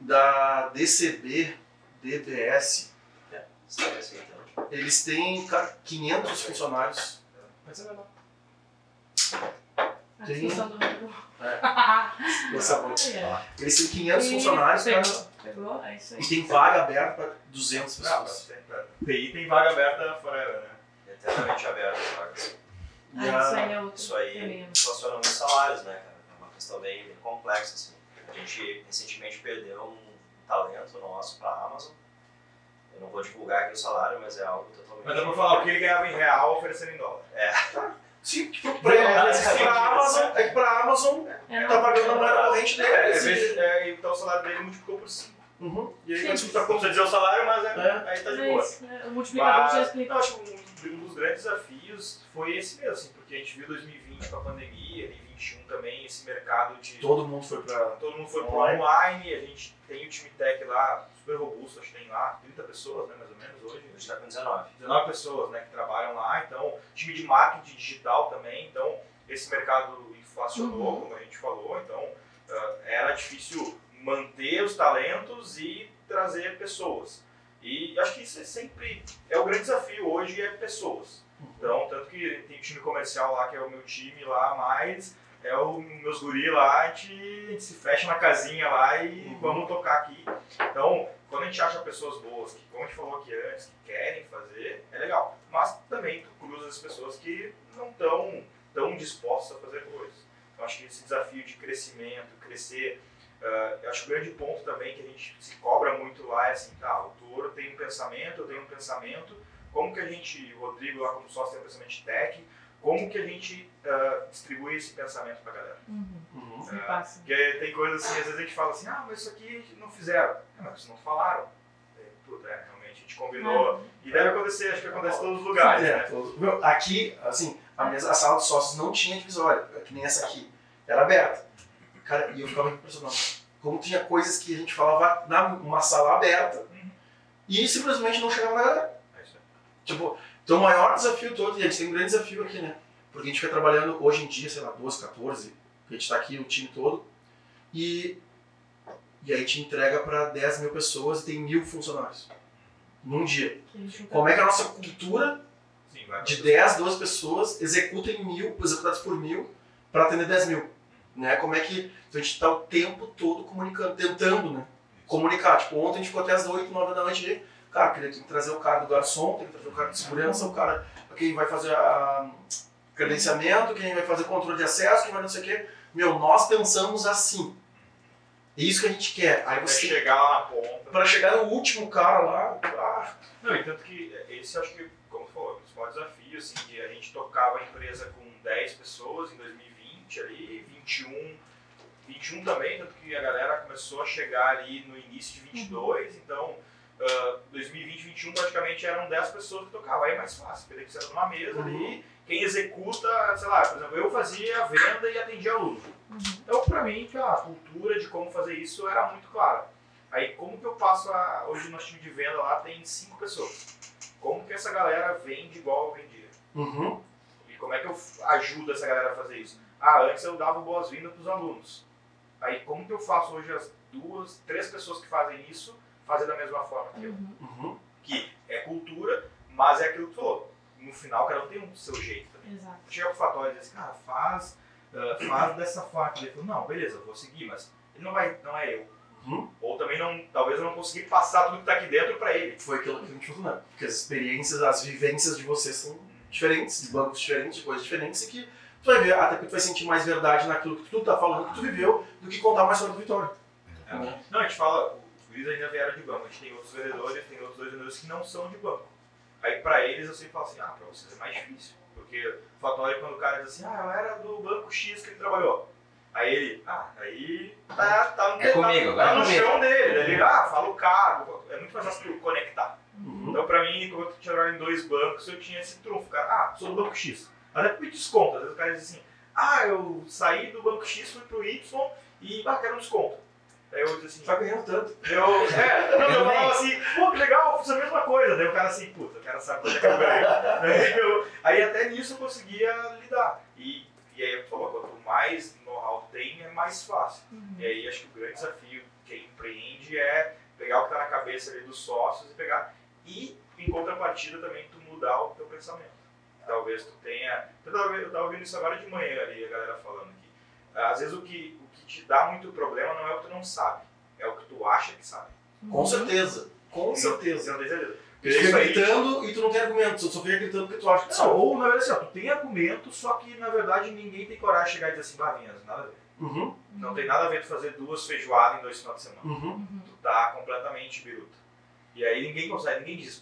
da DCB, DBS. Você tá aceitando? Eles têm, cara, 500 funcionários. Mas é legal. A Tem- Bull. Essa. Olha, Eles têm 500 e funcionários, cara, Pegou, pegou, é isso aí. e tem vaga aberta para 200 Não, pessoas. tem- pra- TI tem vaga aberta forever, né? Eternamente aberto as vagas. Ah, E isso a- aí é outro Isso aí funciona nos salários, né, cara? É uma questão bem, bem complexa, assim. A gente recentemente perdeu um talento nosso para a Amazon. Eu não vou divulgar aqui o salário, mas é algo totalmente... Mas dá pra falar o que ele ganhava em real oferecendo em dólar. Sim, tipo, pra, É, pra, pra isso. Amazon, é que pra Amazon É, tá pagando a moeda corrente dele. É, às assim. é, então o salário dele multiplicou por 5. Uhum. E aí Sim. Não precisa dizer o salário, mas é, É. aí tá de é boa. isso, né? O multiplicador já explica. não, acho que um, um dos grandes desafios foi esse mesmo, assim, porque a gente viu 2020 com a pandemia, e 21 também, esse mercado de. Todo mundo foi pra. Todo mundo foi pro Online. online, a gente tem o time tech lá, super robusto, acho que tem lá 30 pessoas, né, mais ou menos, hoje. A gente tá com 19. 19 pessoas né, que trabalham lá, então time de marketing digital também, então esse mercado inflacionou, Uhum. como a gente falou, então ah, era difícil manter os talentos e trazer pessoas. E acho que isso é sempre é o grande desafio hoje é pessoas. Então, tanto que tem o time comercial lá, que é o meu time lá, mas é o meus guri lá, a gente, a gente se fecha na casinha lá e Uhum. vamos tocar aqui. Então, quando a gente acha pessoas boas, que como a gente falou aqui antes, que querem fazer, é legal. Mas também tu cruza as pessoas que não estão tão dispostas a fazer coisas. Então, acho que esse desafio de crescimento, crescer, eu acho que o grande ponto também que a gente se cobra muito lá é assim, tá, o Toro tem um pensamento, eu tenho um pensamento, como que a gente, o Rodrigo lá como sócio tem um pensamento de tech, como que a gente ah, distribui esse pensamento pra galera? Uhum. Uhum. Passa. Porque tem coisas assim, às vezes a gente fala assim, ah, mas isso aqui não fizeram. É, mas não falaram. É, puta, é, realmente, a gente combinou. E deve acontecer, acho que acontece em todos os lugares, É, né? todo- meu, aqui, assim, a, mesa, a sala de sócios não tinha divisória, é que nem essa aqui. Era aberta. Cara, e eu ficava impressionado. Como tinha coisas que a gente falava numa sala aberta e simplesmente não chegava na galera. É isso aí. Tipo, então o maior desafio todo, e a gente tem um grande desafio aqui, né? Porque a gente fica trabalhando hoje em dia, sei lá, 12, 14, a gente tá aqui, o time todo, e, e aí a gente entrega para 10 mil pessoas e tem mil funcionários. Num dia. Como é que a nossa cultura Sim, de acontecer. 10, 12 pessoas executem mil, executados por mil, para atender 10 mil. Né? Como é que então a gente está o tempo todo comunicando, tentando né? comunicar. Tipo, ontem a gente ficou até as 8, 9 da noite. Cara, queria tem que trazer o cara do garçom, tem que trazer o cara de segurança, o cara quem vai fazer a credenciamento, quem vai fazer controle de acesso, quem vai não sei o quê. Meu, nós pensamos assim. É isso que a gente quer. Aí você, chegar lá na ponta. para chegar no último cara lá, ah, Não, e tanto que esse eu acho que, como tu falou, é o principal desafio, assim, que a gente tocava a empresa com 10 pessoas em 2020 ali, 21, 21 também, tanto que a galera começou a chegar ali no início de 22, então ah, 2020, 2021 praticamente eram 10 pessoas que tocavam, aí é mais fácil, porque você era numa mesa ali, quem executa, sei lá, por exemplo, eu fazia a venda e atendia aluno. Uhum. Então, pra mim, a cultura de como fazer isso era muito clara. Aí, como que eu passo a... Hoje, nosso time de venda lá tem cinco pessoas. Como que essa galera vende igual eu vendia? uhum, E como é que eu ajudo essa galera a fazer isso? Ah, antes eu dava boas-vindas pros alunos. Aí, como que eu faço hoje as duas, três pessoas que fazem isso, fazer da mesma forma que eu? Uhum. uhum. Que é cultura, mas é aquilo que tu falou. No final, cada um tem um seu jeito também. Exato. chega pro Fatório e diz assim, cara, faz, ah, faz dessa forma. Ele falou, não, beleza, eu vou seguir, mas ele não vai, não é eu. Uhum. Ou também não, talvez eu não consegui passar tudo que tá aqui dentro pra ele. foi aquilo que a gente falou, né? Porque as experiências, as vivências de vocês são diferentes, de bancos diferentes, de coisas diferentes, e que tu vai ver, até que tu vai sentir mais verdade naquilo que tu tá falando, que tu viveu, do que contar uma história do Vitória. Né? Não, a gente fala, guris ainda vieram de banco, a gente tem outros vendedores, tem outros dois vendedores que não são de banco. Aí pra eles eu sempre falo assim, ah, pra vocês é mais difícil. Porque o Fatório, quando o cara diz assim, ah, eu era do banco X que ele trabalhou. Aí ele, ah, aí tá, tá no, É comigo, tá, agora tá é no comigo. chão dele. Daí ele, ah, fala o cargo. É muito mais fácil conectar. Uhum. Então, pra mim, quando eu tinha trabalhado em dois bancos, eu tinha esse trunfo, cara. Ah, sou do banco X. Até por desconto. Às vezes o cara diz assim, ah, eu saí do banco X, fui pro Y e, ah, quero um desconto. Aí eu disse assim, Tá ganhando tanto. eu, é, não, eu falava assim, pô, que legal, fiz a mesma coisa. Daí o cara assim, puta, o cara sabe quanto é que eu ganho. Aí, eu- aí até nisso eu conseguia lidar. E, e aí, pô, quanto mais know-how tem, é mais fácil. Uhum. E aí acho que o grande desafio que quem empreende é pegar o que está na cabeça ali dos sócios e pegar. E, em contrapartida, também tu mudar o teu pensamento. Talvez tu tenha. Eu tava, eu tava ouvindo isso agora de manhã ali, a galera falando aqui. Às vezes que, o que te dá muito problema não é o que tu não sabe, é o que tu acha que sabe. Com certeza. Com Não- certeza. Não certeza. Tu fica gritando e tu não tem argumento. Tu só fica gritando porque tu acha que Não, sabe. ou na verdade assim, ó, tu tem argumento, só que na verdade ninguém tem coragem de chegar e dizer assim, Bavinhas, nada a ver. Uhum, Não tem nada a ver tu fazer duas feijoadas em dois finais de semana. uhum. Uhum. tu tá completamente biruta. E aí ninguém consegue, ninguém diz.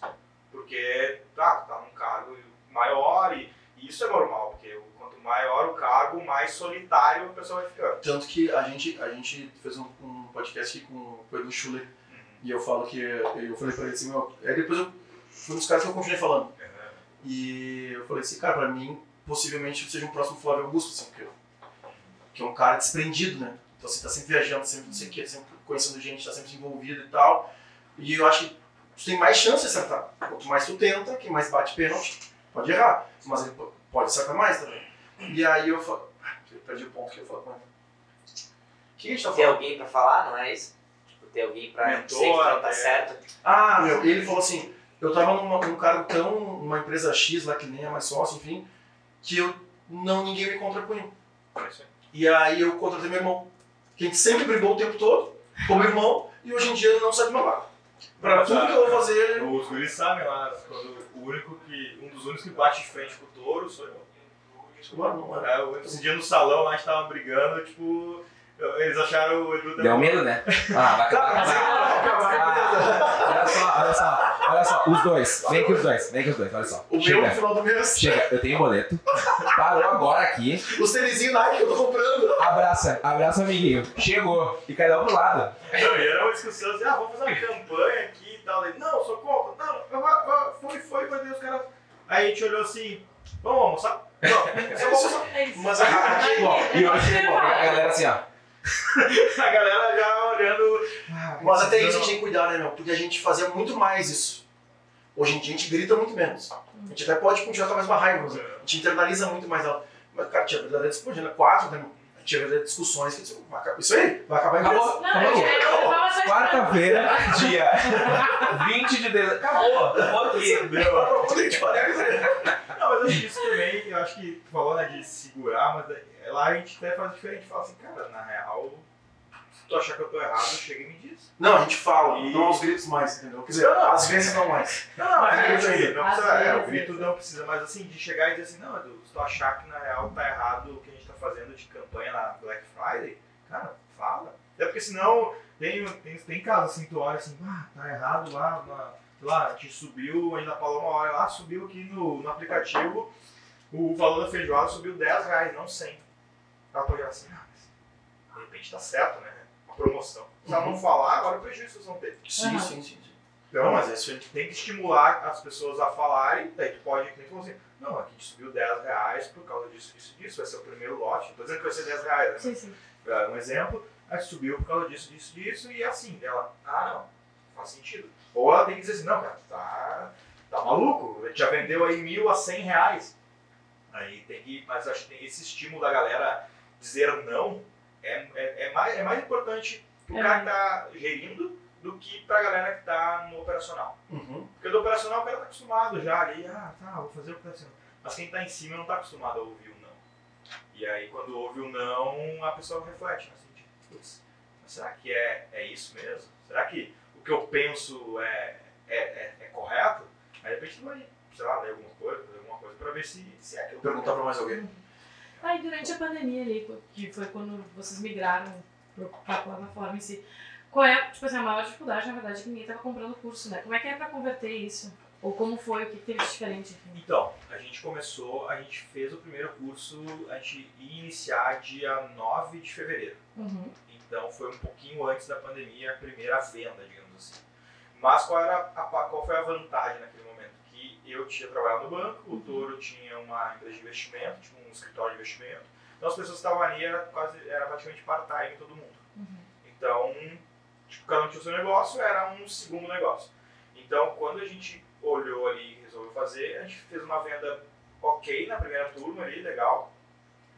Porque tá, tu tá num cargo maior e, e isso é normal, porque o- maior o cargo, mais solitário a pessoa vai ficando. Tanto que a gente, a gente fez um, um podcast aqui com, com o Edu Schuller e eu falo que eu falei pra ele assim, meu, aí depois eu fui um dos caras que eu continuei falando. E eu falei assim, cara, pra mim, possivelmente seja um próximo Flávio Augusto, assim, porque, que é um cara desprendido, né? Então você tá sempre viajando, sempre não sei o que, sempre conhecendo gente, tá sempre envolvido e tal. E eu acho que tu tem mais chance de acertar. Quanto mais tu tenta, quem mais bate pênalti, pode errar. Mas ele po- pode acertar mais também. E aí eu falo, eu perdi o ponto que eu falo com ele. O que a gente tá Ter falando? alguém pra falar, não é isso? Tipo, ter alguém pra Mentor, dizer que tá é. certo. Ah, meu, ele falou assim, eu tava numa, num cargo tão, numa empresa X lá que nem é mais sócio, enfim, que eu não ninguém me contrapunha. É. E aí eu contratei meu irmão, que a gente sempre brigou o tempo todo, como irmão, e hoje em dia ele não sai do meu lado. Pra tudo que eu vou fazer. Os guris sabem lá, quando o único que, um dos únicos que bate de frente com o touro sou eu. Mano, não é. É, o- esse dia no salão lá a gente tava brigando, tipo, eu- eles acharam o Edu Deu medo, né? Ah, vai acabar. vai acabar. Olha só, olha só, olha só, os dois. Vem aqui os dois, vem aqui os dois, olha só. O meu no Chega, final do mês, chega, eu tenho boleto. Parou agora aqui. os tênisinhos Nike que eu tô comprando. Abraça, abraça o amiguinho. Chegou. E cada um pro lado. Não, e era uma discussão assim, ah, vamos fazer uma campanha aqui e tal. Ele, não, sou contra. Não, eu, eu, eu, foi, foi, meu Deus, cara. Aí a gente olhou assim, vamos almoçar? Não, eu. É isso. Mas aqui é igual. E hoje é igual. A galera assim, ó. A galera já olhando. ah, Mas até isso a gente tem que cuidar, né, meu? Porque a gente fazia muito mais isso. Hoje em dia a gente grita muito menos. A gente até pode continuar com a mesma raiva, mas a gente internaliza muito mais ela. Mas, cara, tinha verdadeira discussão, né? Quatro, né? Tinha verdadeiras discussões que disse, isso aí, vai acabar em Acabou. Não, eu, eu, eu tava só Quarta-feira, dia 20 de dezembro. Acabou. Acabou aqui. Não, aí. Não, mas eu acho que isso também, eu acho que tu falou né, de segurar, mas lá a gente até faz diferente. Fala assim, cara, na real, se tu achar que eu tô errado, chega e me diz. Não, a gente fala, E- não aos gritos mais, entendeu? Quer dizer, às vezes não mais. Não, não, Mas é, grito assim, ainda. não precisa, é, o grito não precisa, mas assim, de chegar e dizer assim, não, Edu, se tu achar que na real tá errado o que a gente tá fazendo de campanha na Black Friday, cara, fala. Até porque senão tem, tem, tem casos assim, tu olha assim, ah, tá errado lá, na, sei lá, a gente subiu, ainda falou uma hora lá, subiu aqui no, no aplicativo, o valor da feijoada subiu 10 reais, não 100. Ela pode assim, ah, mas de repente tá certo, né? A promoção. Se ela não falar, agora o prejuízo vocês vão ter. Sim, sim, sim. sim. Então, Não, mas é isso aí. tem que estimular as pessoas a falarem, daí tu pode, que nem falou assim, não, aqui a gente subiu 10 reais por causa disso, disso, disso, vai ser o primeiro lote, tô dizendo que vai ser 10 reais, né? Sim, sim. É um exemplo, aí subiu por causa disso, disso, disso, e assim, ela, ah não, faz sentido. Ou ela tem que dizer assim, não, cara, tá, tá maluco, já vendeu aí mil a 100 reais. Aí tem que, mas acho que tem esse estímulo da galera dizer não, é, é, é mais, é mais importante pro É. cara que tá gerindo do que pra galera que tá no operacional. Uhum. Porque do operacional o cara tá acostumado já ali, ah, tá, vou fazer o operacional. Mas quem tá em cima não tá acostumado a ouvir o não. E aí quando ouve o não, a pessoa reflete, né? Assim, tipo, putz, mas será que é, é isso mesmo? Será que o que eu penso é, é, é, é correto? Aí de repente tu vai, sei lá, ler alguma coisa, fazer alguma coisa pra ver se, se é aquilo. Perguntar pra mais alguém. Ah, e durante a pandemia ali, que foi quando vocês migraram para a plataforma em si, qual é, tipo assim, a maior dificuldade, na verdade, é que ninguém estava comprando curso, né? Como é que é para converter isso? Ou como foi, o que teve de diferente? Enfim? Então, a gente começou, a gente fez o primeiro curso, a gente ia iniciar dia 9 de fevereiro. Uhum. Então foi um pouquinho antes da pandemia a primeira venda, digamos assim. Mas qual, era a, qual foi a vantagem naquele momento? Que eu tinha trabalhado no banco, o Toro tinha uma empresa de investimento, tipo um escritório de investimento. Então as pessoas que estavam ali era, quase, era praticamente part-time todo mundo. Uhum. Então, tipo, cada um tinha o seu negócio, era um segundo negócio. Então, quando a gente olhou ali e resolveu fazer, a gente fez uma venda ok na primeira turma ali, legal.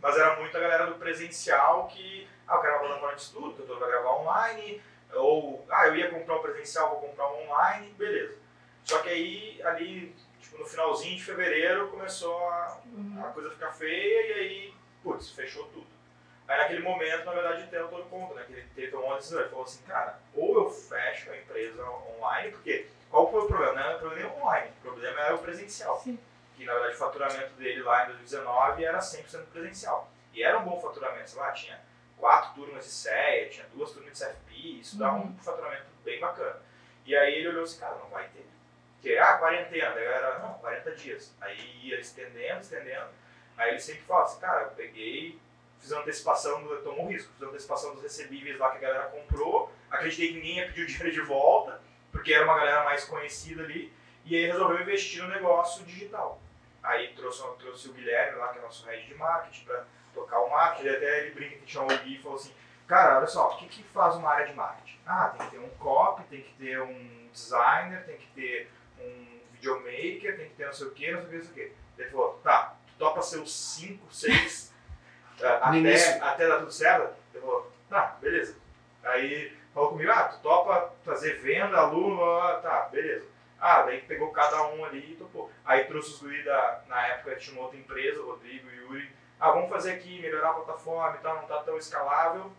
Mas era muito a galera do presencial que, ah, eu quero uma plataforma de estudo, que eu pra gravar online, ou, ah, eu ia comprar um presencial, vou comprar um online, beleza. Só que aí, ali, tipo, no finalzinho de fevereiro, começou a, Uhum. a coisa ficar feia e aí, putz, fechou tudo. Aí naquele momento, na verdade, teve todo conta, né? Que ele teve uma decisão, ele falou assim, cara, ou eu fecho a empresa online, porque qual foi o problema? Não era o problema nem online, o problema era o presencial. Sim. Que na verdade o faturamento dele lá em 2019 era 100% presencial. E era um bom faturamento, sei lá, tinha quatro turmas de CEA, tinha duas turmas de CFP, isso dá um faturamento bem bacana. E aí ele olhou assim, cara, não vai ter. Porque, ah, quarentena, daí a galera, não, 40 dias. Aí ia estendendo, estendendo. Aí ele sempre fala assim, cara, eu peguei, fiz antecipação, do- tomou risco, fiz antecipação dos recebíveis lá que a galera comprou, acreditei que ninguém ia pedir o dinheiro de volta, porque era uma galera mais conhecida ali, e aí resolveu investir no negócio digital. Aí trouxe, trouxe o Guilherme lá, que é nosso head de marketing, para tocar o marketing, ele até ele brinca que chamou o Gui e falou assim, cara, olha só, o que, que faz uma área de marketing? Ah, tem que ter um copy, tem que ter um designer, tem que ter um videomaker, tem que ter não sei o que, não sei o que, não sei o que. Ele falou, tá, tu topa ser os 5, 6 No início. até, até dar tudo certo? Ele falou, tá, beleza. Aí falou comigo, ah, tu topa fazer venda, aluno, tá, beleza. Ah, daí pegou cada um ali e topou. Aí trouxe os guri da, na época tinha uma outra empresa, o Rodrigo e o Yuri. Ah, vamos fazer aqui, melhorar a plataforma e tal, não tá tão escalável.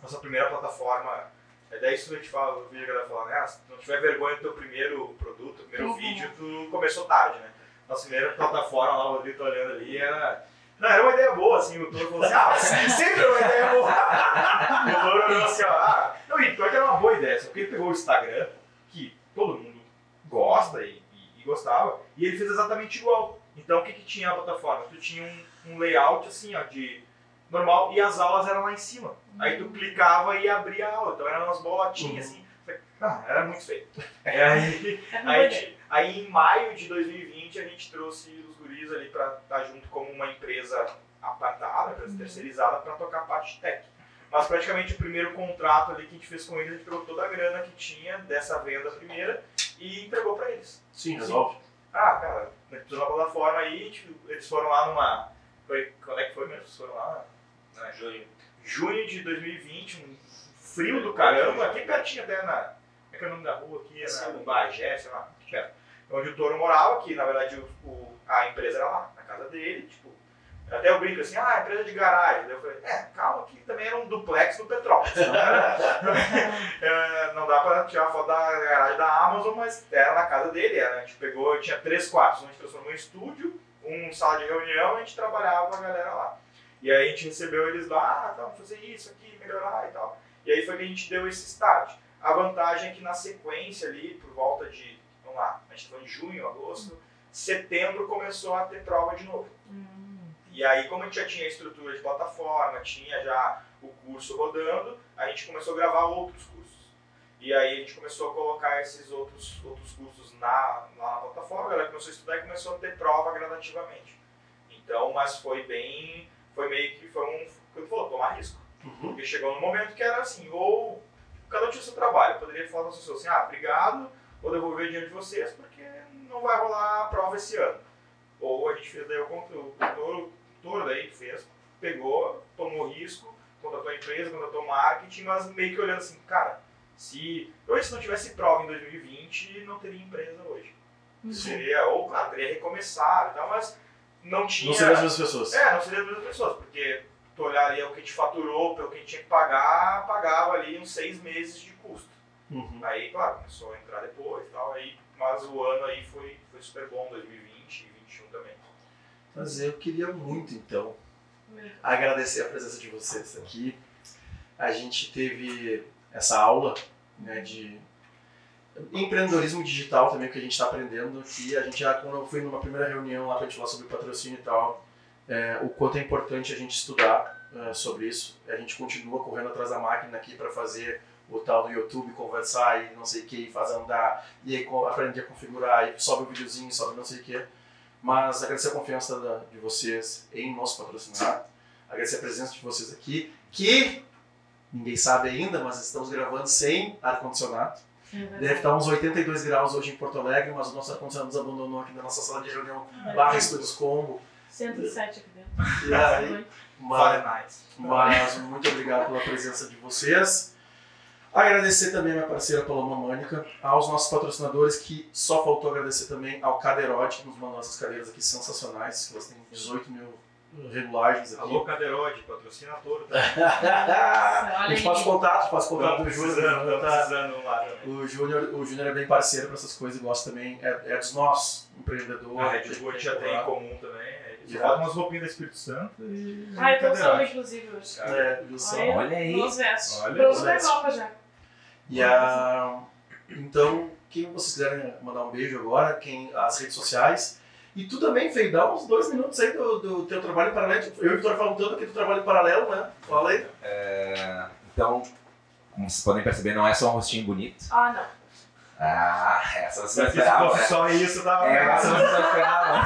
Nossa primeira plataforma, é daí isso que a gente fala, o vídeo galera fala, né? ah, se não tiver vergonha do teu primeiro produto, primeiro Uhum. vídeo, tu começou tarde, né? Nossa primeira plataforma lá, o Rodrigo tá olhando ali, era... Não, era uma ideia boa, assim, o Toro falou assim, ah, sempre é uma ideia boa. o Toro olhou assim, ó, ah, não, e pior que era uma boa ideia, só que ele pegou o Instagram, que todo mundo gosta e, e- e gostava, e ele fez exatamente igual. Então o que, que tinha a plataforma? Tu tinha um, um layout assim, ó, de normal, e as aulas eram lá em cima. Aí tu clicava e abria a aula, então eram umas bolotinhas assim. Ah, era muito feio. Aí, É Aí, ti- aí em maio de 2020 a gente trouxe os guris ali pra estar junto como uma empresa apartada, empresa terceirizada para tocar a parte de tech. Mas praticamente o primeiro contrato ali que a gente fez com eles, a gente pegou toda a grana que tinha dessa venda primeira e entregou para eles. Sim, resolve. Ah, cara, a gente precisa de uma plataforma aí, tipo, eles foram lá numa. Foi, quando é que foi mesmo? Foram lá? né, Junho. junho de 2020, um frio do caramba, aqui pertinho até na. Como é que é o nome da rua aqui? É na Sim. Bagé, sei lá, aqui perto. Onde o Toro morava, que na verdade o, o- a empresa era lá, na casa dele, tipo. Até eu brinco assim, ah, empresa de garagem. Daí eu falei, é, calma que também era um duplex no Petrópolis. Não, era- É, não dá pra tirar foto da garagem da Amazon, mas era na casa dele. Era, a gente pegou, tinha três quartos, um a gente transformou em estúdio, um sala de reunião, a gente trabalhava a galera lá. E aí a gente recebeu eles lá, ah, tá, vamos fazer isso aqui, melhorar e tal. E aí foi que a gente deu esse start. A vantagem é que na sequência ali, por volta de, vamos lá, a gente foi em junho, agosto, setembro começou a ter prova de novo. Hum. E aí, como a gente já tinha a estrutura de plataforma, tinha já o curso rodando, a gente começou a gravar outros. E aí a gente começou a colocar esses outros, outros cursos na, na plataforma, a galera começou a estudar e começou a ter prova gradativamente. Então, mas foi bem, foi meio que, foi um, como falou, tomar risco. Uhum. Porque chegou no momento que era assim, ou cada um tinha seu trabalho, poderia falar para as pessoas assim, ah, obrigado, vou devolver o dinheiro de vocês porque não vai rolar a prova esse ano. Ou a gente fez daí o conteúdo, o Toro daí fez, pegou, tomou risco, contratou a empresa, contratou marketing, mas meio que olhando assim, cara, se hoje se não tivesse prova em 2020, não teria empresa hoje. Uhum. Seria, ou claro, teria recomeçar e tal, mas não tinha. Não seriam as mesmas pessoas. É, não seria as mesmas pessoas, porque tu olhar ali o que a gente faturou, pelo que a gente tinha que pagar, pagava ali uns seis meses de custo. Uhum. Aí, claro, começou a entrar depois e tal, aí, mas o ano aí foi, foi super bom, 2020 e 2021 também. Mas eu queria muito, então, agradecer a presença de vocês aqui. A gente teve essa aula né, de empreendedorismo digital também, que a gente está aprendendo aqui. A gente já, quando eu fui numa primeira reunião lá para falar sobre patrocínio e tal, é, o quanto é importante a gente estudar é, sobre isso. A gente continua correndo atrás da máquina aqui para fazer o tal do YouTube, conversar e não sei o que, faz andar, e aí aprender a configurar, e sobe o videozinho, sobe não sei o que. Mas agradecer a confiança da- de vocês em nos patrocinar, agradecer a presença de vocês aqui, que ninguém sabe ainda, mas estamos gravando sem ar-condicionado. Deve estar uns 82 graus hoje em Porto Alegre, mas o nosso ar-condicionado nos abandonou aqui na nossa sala de reunião barra estúdios combo. 107 aqui dentro. E aí, mas, mas muito obrigado pela presença de vocês. Agradecer também a minha parceira Paloma Mânica, aos nossos patrocinadores, que só faltou agradecer também ao Caderote, que nos mandou essas cadeiras aqui sensacionais, que elas têm 18 mil regulagens aqui. Alô, Cadeirode, patrocina todo. Tá a gente faz contato, faz contato do Júnior. né? Tá-. O Júnior, o Júnior é bem parceiro para essas coisas e gosta também, é, é dos nossos empreendedores. A Red Bull já tem em comum também. é Já. isso. Bota umas roupinhas do Espírito Santo e. Ah, eu tô usando cadeirante. inclusive hoje. É? Olha. Olha aí. Nos vestes. Olha, da. Copa já. E a, então, quem vocês quiserem mandar um beijo agora, quem as redes sociais. E tu também, Fei, dá uns dois minutos aí do, do teu trabalho em paralelo. Eu e o Vitor falam tanto aqui do trabalho em paralelo, né? Fala aí. É, então, como vocês podem perceber, não é só um rostinho bonito. Ah, não. Ah, essa você não esperava, né? só isso, dava É, pra- essa você não esperava.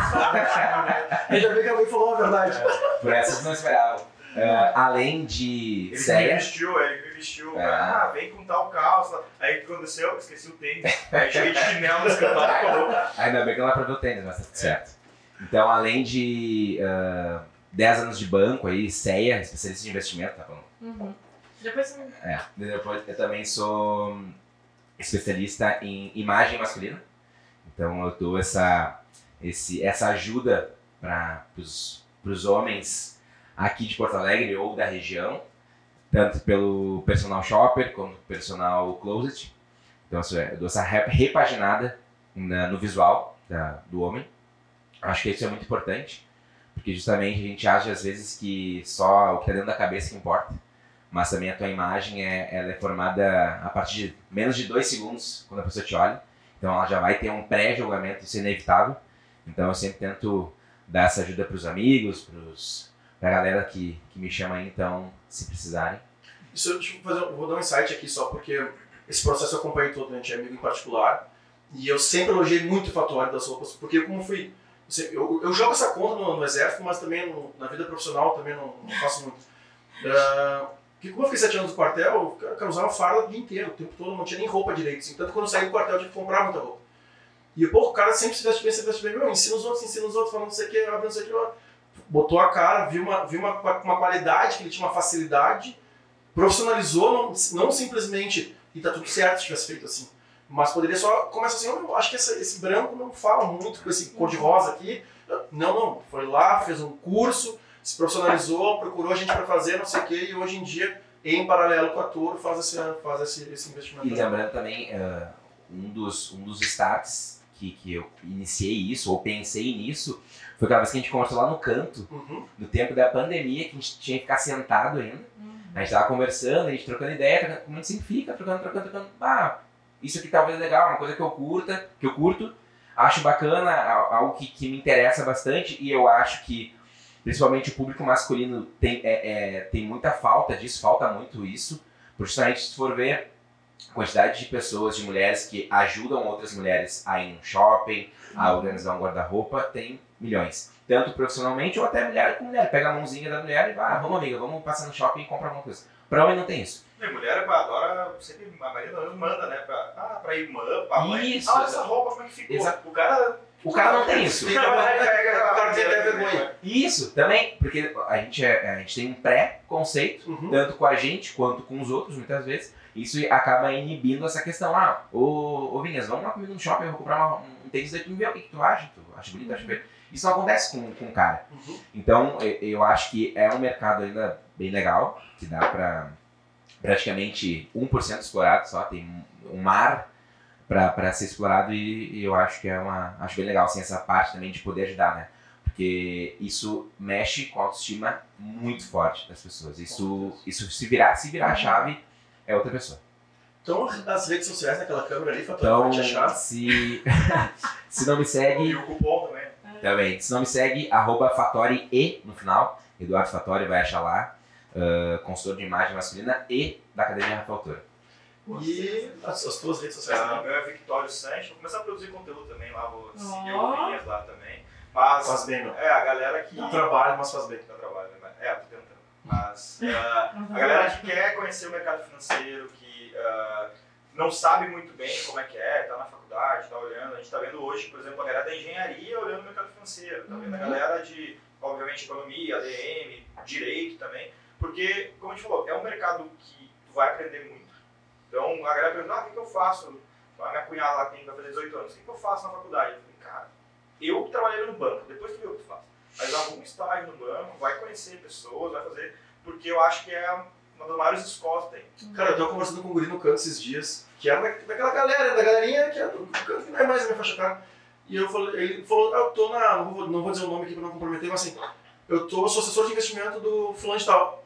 Ainda bem que alguém falou a verdade. Por essa você não esperava. É, além de Ele séria, vestiu, ele me vestiu. É. Ah, vem com tal calça. Aí o que aconteceu? Esqueci o tênis. Aí cheguei de chinelo no escritório, colou. ainda bem que não é pra ver o tênis, mas tá tudo certo. Então, além de ah, 10 anos de banco aí, CEA, especialista em investimento, tá falando? Uhum. Depois você. É, depois eu também sou especialista em imagem masculina. Então eu dou essa, esse, essa ajuda para os homens aqui de Porto Alegre ou da região, tanto pelo personal shopper quanto personal closet. Então é, eu dou essa re- repaginada na- no visual da- do homem. Acho que isso é muito importante, porque justamente a gente acha às vezes que só o que está dentro da cabeça que importa mas também a tua imagem é, ela é formada a partir de menos de dois segundos quando a pessoa te olha. Então ela já vai ter um pré-julgamento, isso é inevitável. Então eu sempre tento dar essa ajuda para os amigos, para a galera que, que me chama aí, então, se precisarem. Isso eu eu fazer, vou dar um insight aqui só, porque esse processo eu acompanhei todo, né? Tinha amigo em particular. E eu sempre elogiei muito o fatuário das roupas, porque como fui. Eu, eu jogo essa conta no, no exército, mas também no- na vida profissional também não, não faço muito. Ah, porque como eu fiquei sete anos no quartel, eu cara, usava farda o dia inteiro, o tempo todo, não tinha nem roupa direito. Assim, tanto quando eu saí do quartel eu tive que comprar muita roupa. E pô, o cara sempre se veste bem, se veste bem, meu, ensina os outros, ensina os outros, falando não sei o que, abre não sei o que. Botou a cara, viu uma, viu uma, uma qualidade, que ele tinha uma facilidade, profissionalizou, não, não simplesmente, e tá tudo certo se tivesse feito assim. Mas poderia só, começa assim, eu acho que essa- esse branco não fala muito com esse cor de rosa aqui. Não, não, foi lá, fez um curso, se profissionalizou, procurou a gente para fazer, não sei o quê, e hoje em dia, em paralelo com a Toro, faz esse, faz esse, esse investimento. E lembrando também, eh, um, dos, um dos starts que, que eu iniciei isso, ou pensei nisso, foi aquela vez que a gente conversou lá no canto, Uhum. no tempo da pandemia, que a gente tinha que ficar sentado ainda. Uhum. A gente tava conversando, a gente trocando ideia, trocando, como a gente sempre fica, trocando, trocando, trocando. Ah, isso aqui talvez é legal, uma coisa que eu curta, que eu curto, acho bacana, a- algo que, que me interessa bastante e eu acho que principalmente o público masculino tem, é, é, tem muita falta disso, falta muito isso, porque justamente se for ver a quantidade de pessoas, de mulheres que ajudam outras mulheres a ir num shopping, a organizar um guarda-roupa, tem milhões. Tanto profissionalmente ou até mulher com mulher. Pega a mãozinha da mulher e vai, ah, vamos amiga, vamos passar no shopping e comprar alguma coisa. Pra homem não tem isso. Minha mulher adora, sempre, a Maria das vezes manda, né? Pra, ah, pra irmã, pra mãe. Isso, Ah, essa roupa como é que ficou? Exato. O cara. O cara não tem isso. O cara tem até vergonha. Isso, também, porque a gente, é- a gente tem um pré-conceito, Uhum. tanto com a gente quanto com os outros, muitas vezes. Isso acaba inibindo essa questão. Ah, ô, ô Vinhas, vamos lá comigo no shopping, eu vou comprar uma, um tênis daqui, me vê o que, que tu acha, tu acha bonito, acha feio. Isso não acontece com, com o cara. Uhum. Então, e- eu acho que é um mercado ainda bem legal, que dá pra praticamente 1% explorado só, tem um- mar para ser explorado e, e eu acho que é uma. Acho bem legal assim, essa parte também de poder ajudar, né? Porque isso mexe com a autoestima muito forte das pessoas. Isso, isso se virar, se virar a chave, é outra pessoa. Então, as redes sociais naquela câmera ali, Fator, Então, vai te achar. se, se não me E segue, o cupom também. Também. Se não me segue, arroba Fatori E no final. Eduardo Fatori vai achar lá. Uh, consultor de imagem masculina e da Academia Rafael Toro. E as, as tuas redes sociais Ah, também. meu é Victório Sanches. Vou começar a produzir conteúdo também lá, vou seguir Ó. o lá também. Mas Faz bem, meu. é a galera que. Dá trabalho, mas faz bem. Dá trabalho, né? É, tô tentando. Mas ah, a galera que quer conhecer o mercado financeiro, que ah, não sabe muito bem como é que é, tá na faculdade, tá olhando. A gente tá vendo hoje, por exemplo, a galera da engenharia olhando o mercado financeiro. Tá vendo a Uhum. galera de, obviamente, economia, ADM, direito também. Porque, como a gente falou, é um mercado que tu vai aprender muito. Então a galera pergunta, ah, o que, que eu faço? A minha cunhada lá tem, vai fazer 18 anos, o que, que eu faço na faculdade? Eu falei, cara, eu trabalhei no banco, depois tu vê o que tu faz. Mas arruma um estágio no banco, vai conhecer pessoas, vai fazer, porque eu acho que é uma das maiores escolas que tem. Cara, eu tava conversando com um guri no canto esses dias, que era da- daquela galera, da galerinha que é do canto que não é mais a minha faixa cara. E eu falei, ele falou, ah, eu tô na. Não vou, não vou dizer o nome aqui pra não comprometer, mas assim, eu tô, sou assessor de investimento do fulano de tal.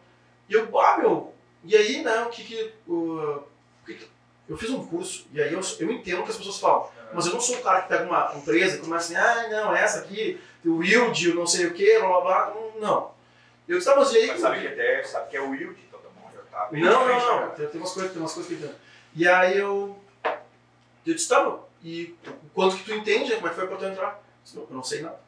E eu, ah, meu, e aí, né, o que que. o- que que- eu fiz um curso, e aí eu, eu entendo o que as pessoas falam. Mas eu não sou o cara que pega uma empresa e começa assim, ah, não, essa aqui, o yield, o não sei o que, blá blá blá. Não. Eu disse, tá, mas e aí? Mas sabe que é, sabe que é o yield, então tá bom, já tá Não, diferente, não, né? não. Tem, tem umas coisas, tem umas coisas que eu entendo. E aí eu. Eu disse, tá, meu, e quanto que tu entende, como é que foi pra tu entrar? Eu disse, "Não, eu não sei nada.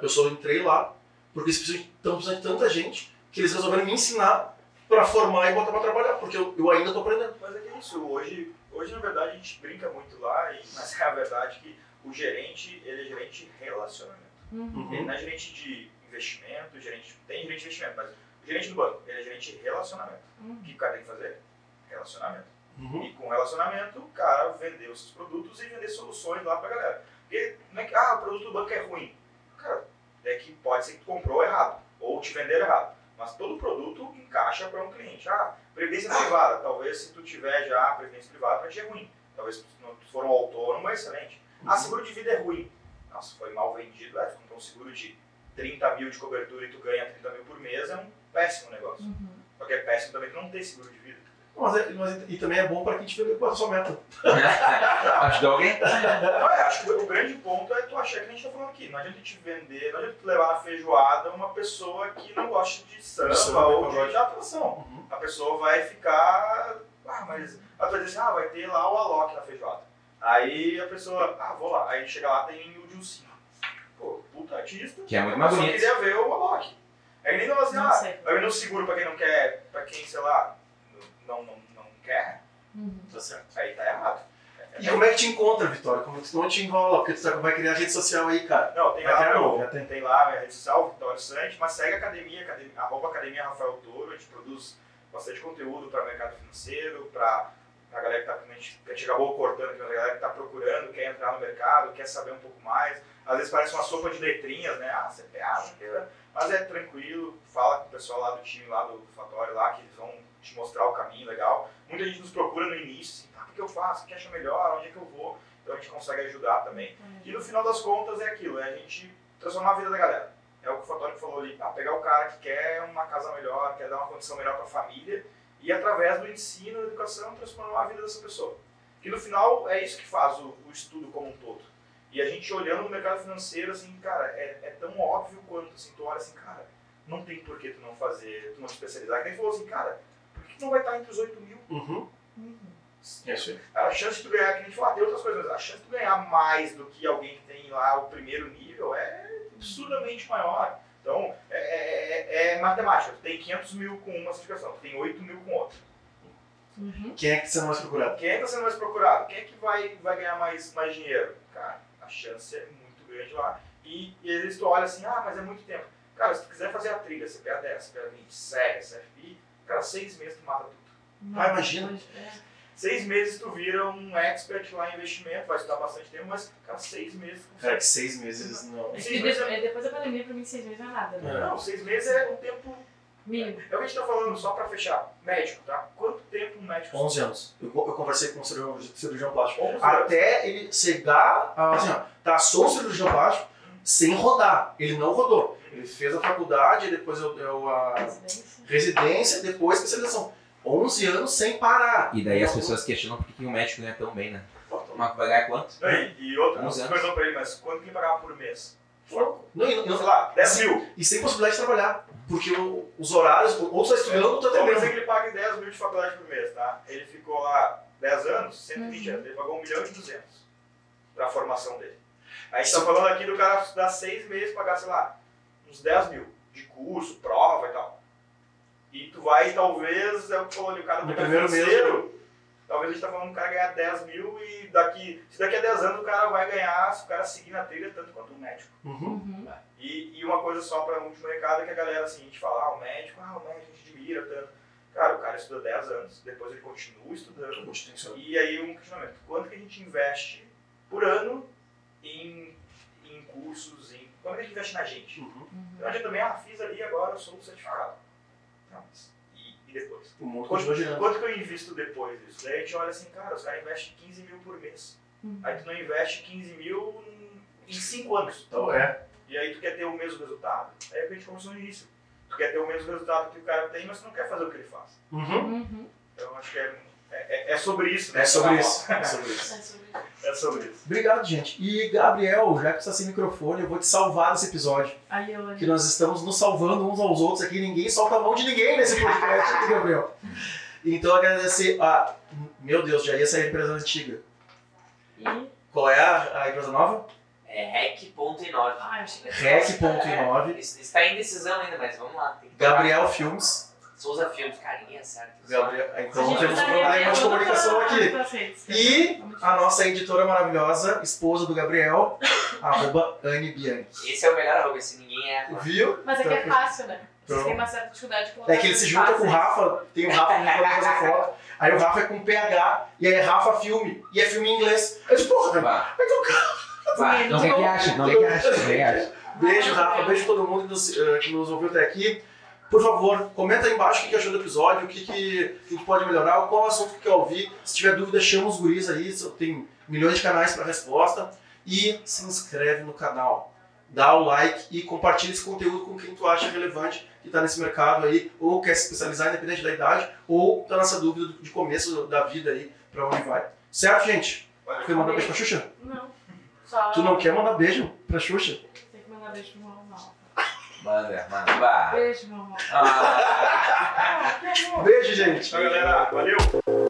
Eu só entrei lá, porque eles precisam, estão precisando de tanta gente que eles resolveram me ensinar pra formar e botar pra trabalhar, porque eu, eu ainda tô aprendendo. Mas é que é isso, hoje, hoje na verdade a gente brinca muito lá, e, mas é a verdade que o gerente, ele é gerente de relacionamento. Uhum. Ele não é gerente de investimento, gerente, tem gerente de investimento, mas o gerente do banco, ele é gerente de relacionamento. Uhum. O que o cara tem que fazer? Relacionamento. Uhum. E com relacionamento, o cara vender os seus produtos e vender soluções lá pra galera. Porque não é que, ah, o produto do banco é ruim. Cara, é que pode ser que tu comprou errado, ou te venderam errado. Mas todo produto encaixa para um cliente. Ah, previdência privada. Talvez se tu tiver já previdência privada, pra ti é ruim. Talvez se tu não- tu for um autônomo, é excelente. Ah, seguro de vida é ruim. Nossa, foi mal vendido. É, tu comprou um seguro de 30 mil de cobertura e tu ganha 30 mil por mês, é um péssimo negócio. Uhum. Só que é péssimo também que não tem seguro de vida. Mas, é- mas- e também é bom pra quem te vê com a sua meta. Ajudou alguém? Não, é, acho que o grande ponto é tu achar que a gente tá falando aqui. Não adianta te vender, não adianta tu levar na feijoada uma pessoa que não gosta de samba Samba, ou pagode. de atuação. A pessoa vai ficar. Ah, mas. Vai dizer assim, ah, vai ter lá o Alok na feijoada. Aí a pessoa, ah, vou lá. Aí chega lá, tem o Dilcinho. Pô, puta artista. Que é muito a mais pessoa bonito. queria ver o Alok. Aí nem fala assim, Não ah, sei. vai vender um seguro pra quem não quer, pra quem, sei lá, não, não, não quer. Uhum. Tá certo. Aí tá errado. E como é que te encontra, Vitória? Como tu não te enrola? Porque tu tá- vai criar rede social aí, cara. Não, tem Vai lá, criar meu, tem. tem lá a minha rede social, Vitório Santos, mas segue a academia, academia arroba academia Rafael Toro, a gente produz bastante conteúdo para mercado financeiro, para a galera que, tá, a gente, que a gente acabou cortando aqui, mas a galera que está procurando, quer entrar no mercado, quer saber um pouco mais. Às vezes parece uma sopa de letrinhas, né? Ah, CPA, o quê. mas é tranquilo, fala com o pessoal lá do time, lá do Fatório, lá, que eles vão te mostrar o caminho legal. Muita gente nos procura no início, assim, ah, o que, eu faço, o que acha melhor, onde é que eu vou, então a gente consegue ajudar também. E no final das contas é aquilo, é a gente transformar a vida da galera. É o que o Fatório falou ali, ah, pegar o cara que quer uma casa melhor, quer dar uma condição melhor para a família e através do ensino, da educação, transformar a vida dessa pessoa. Que no final é isso que faz o, o estudo como um todo. E a gente olhando no mercado financeiro, assim, cara, é, é tão óbvio quanto, assim, tu olha assim, cara, não tem por que tu não fazer, tu não te especializar. Que nem falou assim, cara, que tu não vai estar entre os 8 mil? Uhum. Uhum. É isso. A chance de tu ganhar, que a gente fala, tem outras coisas, mas a chance de tu ganhar mais do que alguém que tem lá o primeiro nível é absurdamente maior. Então, é, é- é- é matemática. Tu tem 500 mil com uma certificação, tu tem 8 mil com outra. Uhum. Quem é que você não mais procurado? Quem é que está sendo mais procurado? Quem é que vai, vai ganhar mais, mais dinheiro? Cara, a chance é muito grande lá. E, e às vezes tu olha assim, ah, mas é muito tempo. Cara, se tu quiser fazer a trilha, CPA 10, CPA 20, SEG, CFI, cara, seis meses tu mata tudo. Ah, imagina. É. Seis meses tu vira um expert lá em investimento, vai estudar bastante tempo, mas, cara, seis meses Cara, consegue. que seis meses não. É Sim, que mas depois, da pandemia, pra mim, seis meses não é nada, né? Não, seis meses é um tempo. Mínimo. É o que a gente tá falando, só pra fechar. Médico, tá? Quanto tempo um médico 11 anos. Eu, eu conversei com um cirurgião, cirurgião plástico. 11 anos. Até ele chegar, assim, ó, traçou o cirurgião plástico sem rodar. Ele não rodou. Ele fez a faculdade, depois eu, eu a Residência. residência, depois a especialização. 11 anos sem parar. E daí as Não- pessoas questionam por que o médico ganha tão bem, né? Mas vai ganhar quanto? Não, E, e outra, você perguntou pra ele, mas quanto que ele pagava por mês? Não, e, não- Sei lá, 10 mil. e sem possibilidade de trabalhar. Porque o- os horários, ou tu tá estudando ou tá Vamos dizer atendendo. que ele pague 10 mil de faculdade por mês, tá? Ele ficou lá 10 anos, 120 Uhum. anos, ele pagou 1 milhão e 200 pra formação dele. Aí a gente tá falando aqui do cara estudar 6 meses e pagar, sei lá, uns 10 mil de curso, prova e tal. E tu vai, talvez, é o que falou ali, o cara do primeiro financeiro, talvez a gente tá falando do cara ganhar 10 mil e daqui, se daqui a 10 anos o cara vai ganhar, se o cara seguir na trilha, tanto quanto o médico. Uhum. Uhum. E, e uma coisa só para último recado é que a galera assim, a gente fala, ah, o médico, ah, o médico a gente admira tanto. Cara, o cara estuda 10 anos, depois ele continua estudando. E aí um questionamento, quanto que a gente investe por ano em, em cursos, em. Quanto que a gente investe na gente? Uhum. Não adianta também, ah, fiz ali agora, eu sou certificado. Não, mas e, e depois? O mundo Quanto, quanto que eu invisto depois disso? Daí a gente olha assim, cara, os caras investem 15 mil por mês. Uhum. Aí tu não investe 15 mil em 5 anos. Então é. E aí tu quer ter o mesmo resultado. Aí é o que a gente conversou no início. Tu quer ter o mesmo resultado que o cara tem, mas tu não quer fazer o que ele faz. Uhum. Uhum. Então acho que é, é, é sobre isso. né? É sobre isso. É sobre isso. É sobre isso. É sobre isso. Obrigado, gente. E Gabriel, já que você está sem microfone, eu vou te salvar nesse episódio. Aí eu Que nós estamos nos salvando uns aos outros aqui. Ninguém solta a mão de ninguém nesse podcast Gabriel. Então agradecer a. Meu Deus, já ia sair a empresa antiga. E. Qual é a, a empresa nova? É rec.inove. Ah, eu achei que Rec.9. Isso está em decisão ainda, mas vamos lá. Tem que Gabriel Filmes. Souza Filmes, carinha, certo? Gabriel, A então temos um problema de comunicação aqui. E a nossa editora maravilhosa, esposa do Gabriel, arroba Anne Bianchi. Esse é o melhor arroba, esse ninguém é. Viu? Mas é que é fácil, né? Vocês Então- têm uma certa dificuldade de colocar É que ele se junta com o. Rafa, tem o Rafa ali pra fazer foto, aí o Rafa é com PH, e aí é Rafa Filme, e é filme em inglês. Eu disse, porra, cara. Vá. Não quer que ache, não que ache, não que ache. Beijo, Rafa, beijo todo mundo que nos, eh, que nos ouviu até aqui. Por favor, comenta aí embaixo o que achou do episódio, o que, que, que pode melhorar, qual assunto que quer ouvir. Se tiver dúvida, chama os guris aí, tem milhões de canais para resposta. E se inscreve no canal. Dá o like e compartilha esse conteúdo com quem tu acha relevante que está nesse mercado aí, ou quer se especializar independente da idade, ou tá nessa dúvida de começo da vida aí, para onde vai. Certo, gente? Quer mandar beijo pra Xuxa? Não. Só. Tu não quer mandar beijo pra Xuxa? Tem que mandar beijo pro. Manda, manda. Vá. Beijo, meu irmão. Ah. Amor. Beijo, gente! Tchau, galera. Valeu!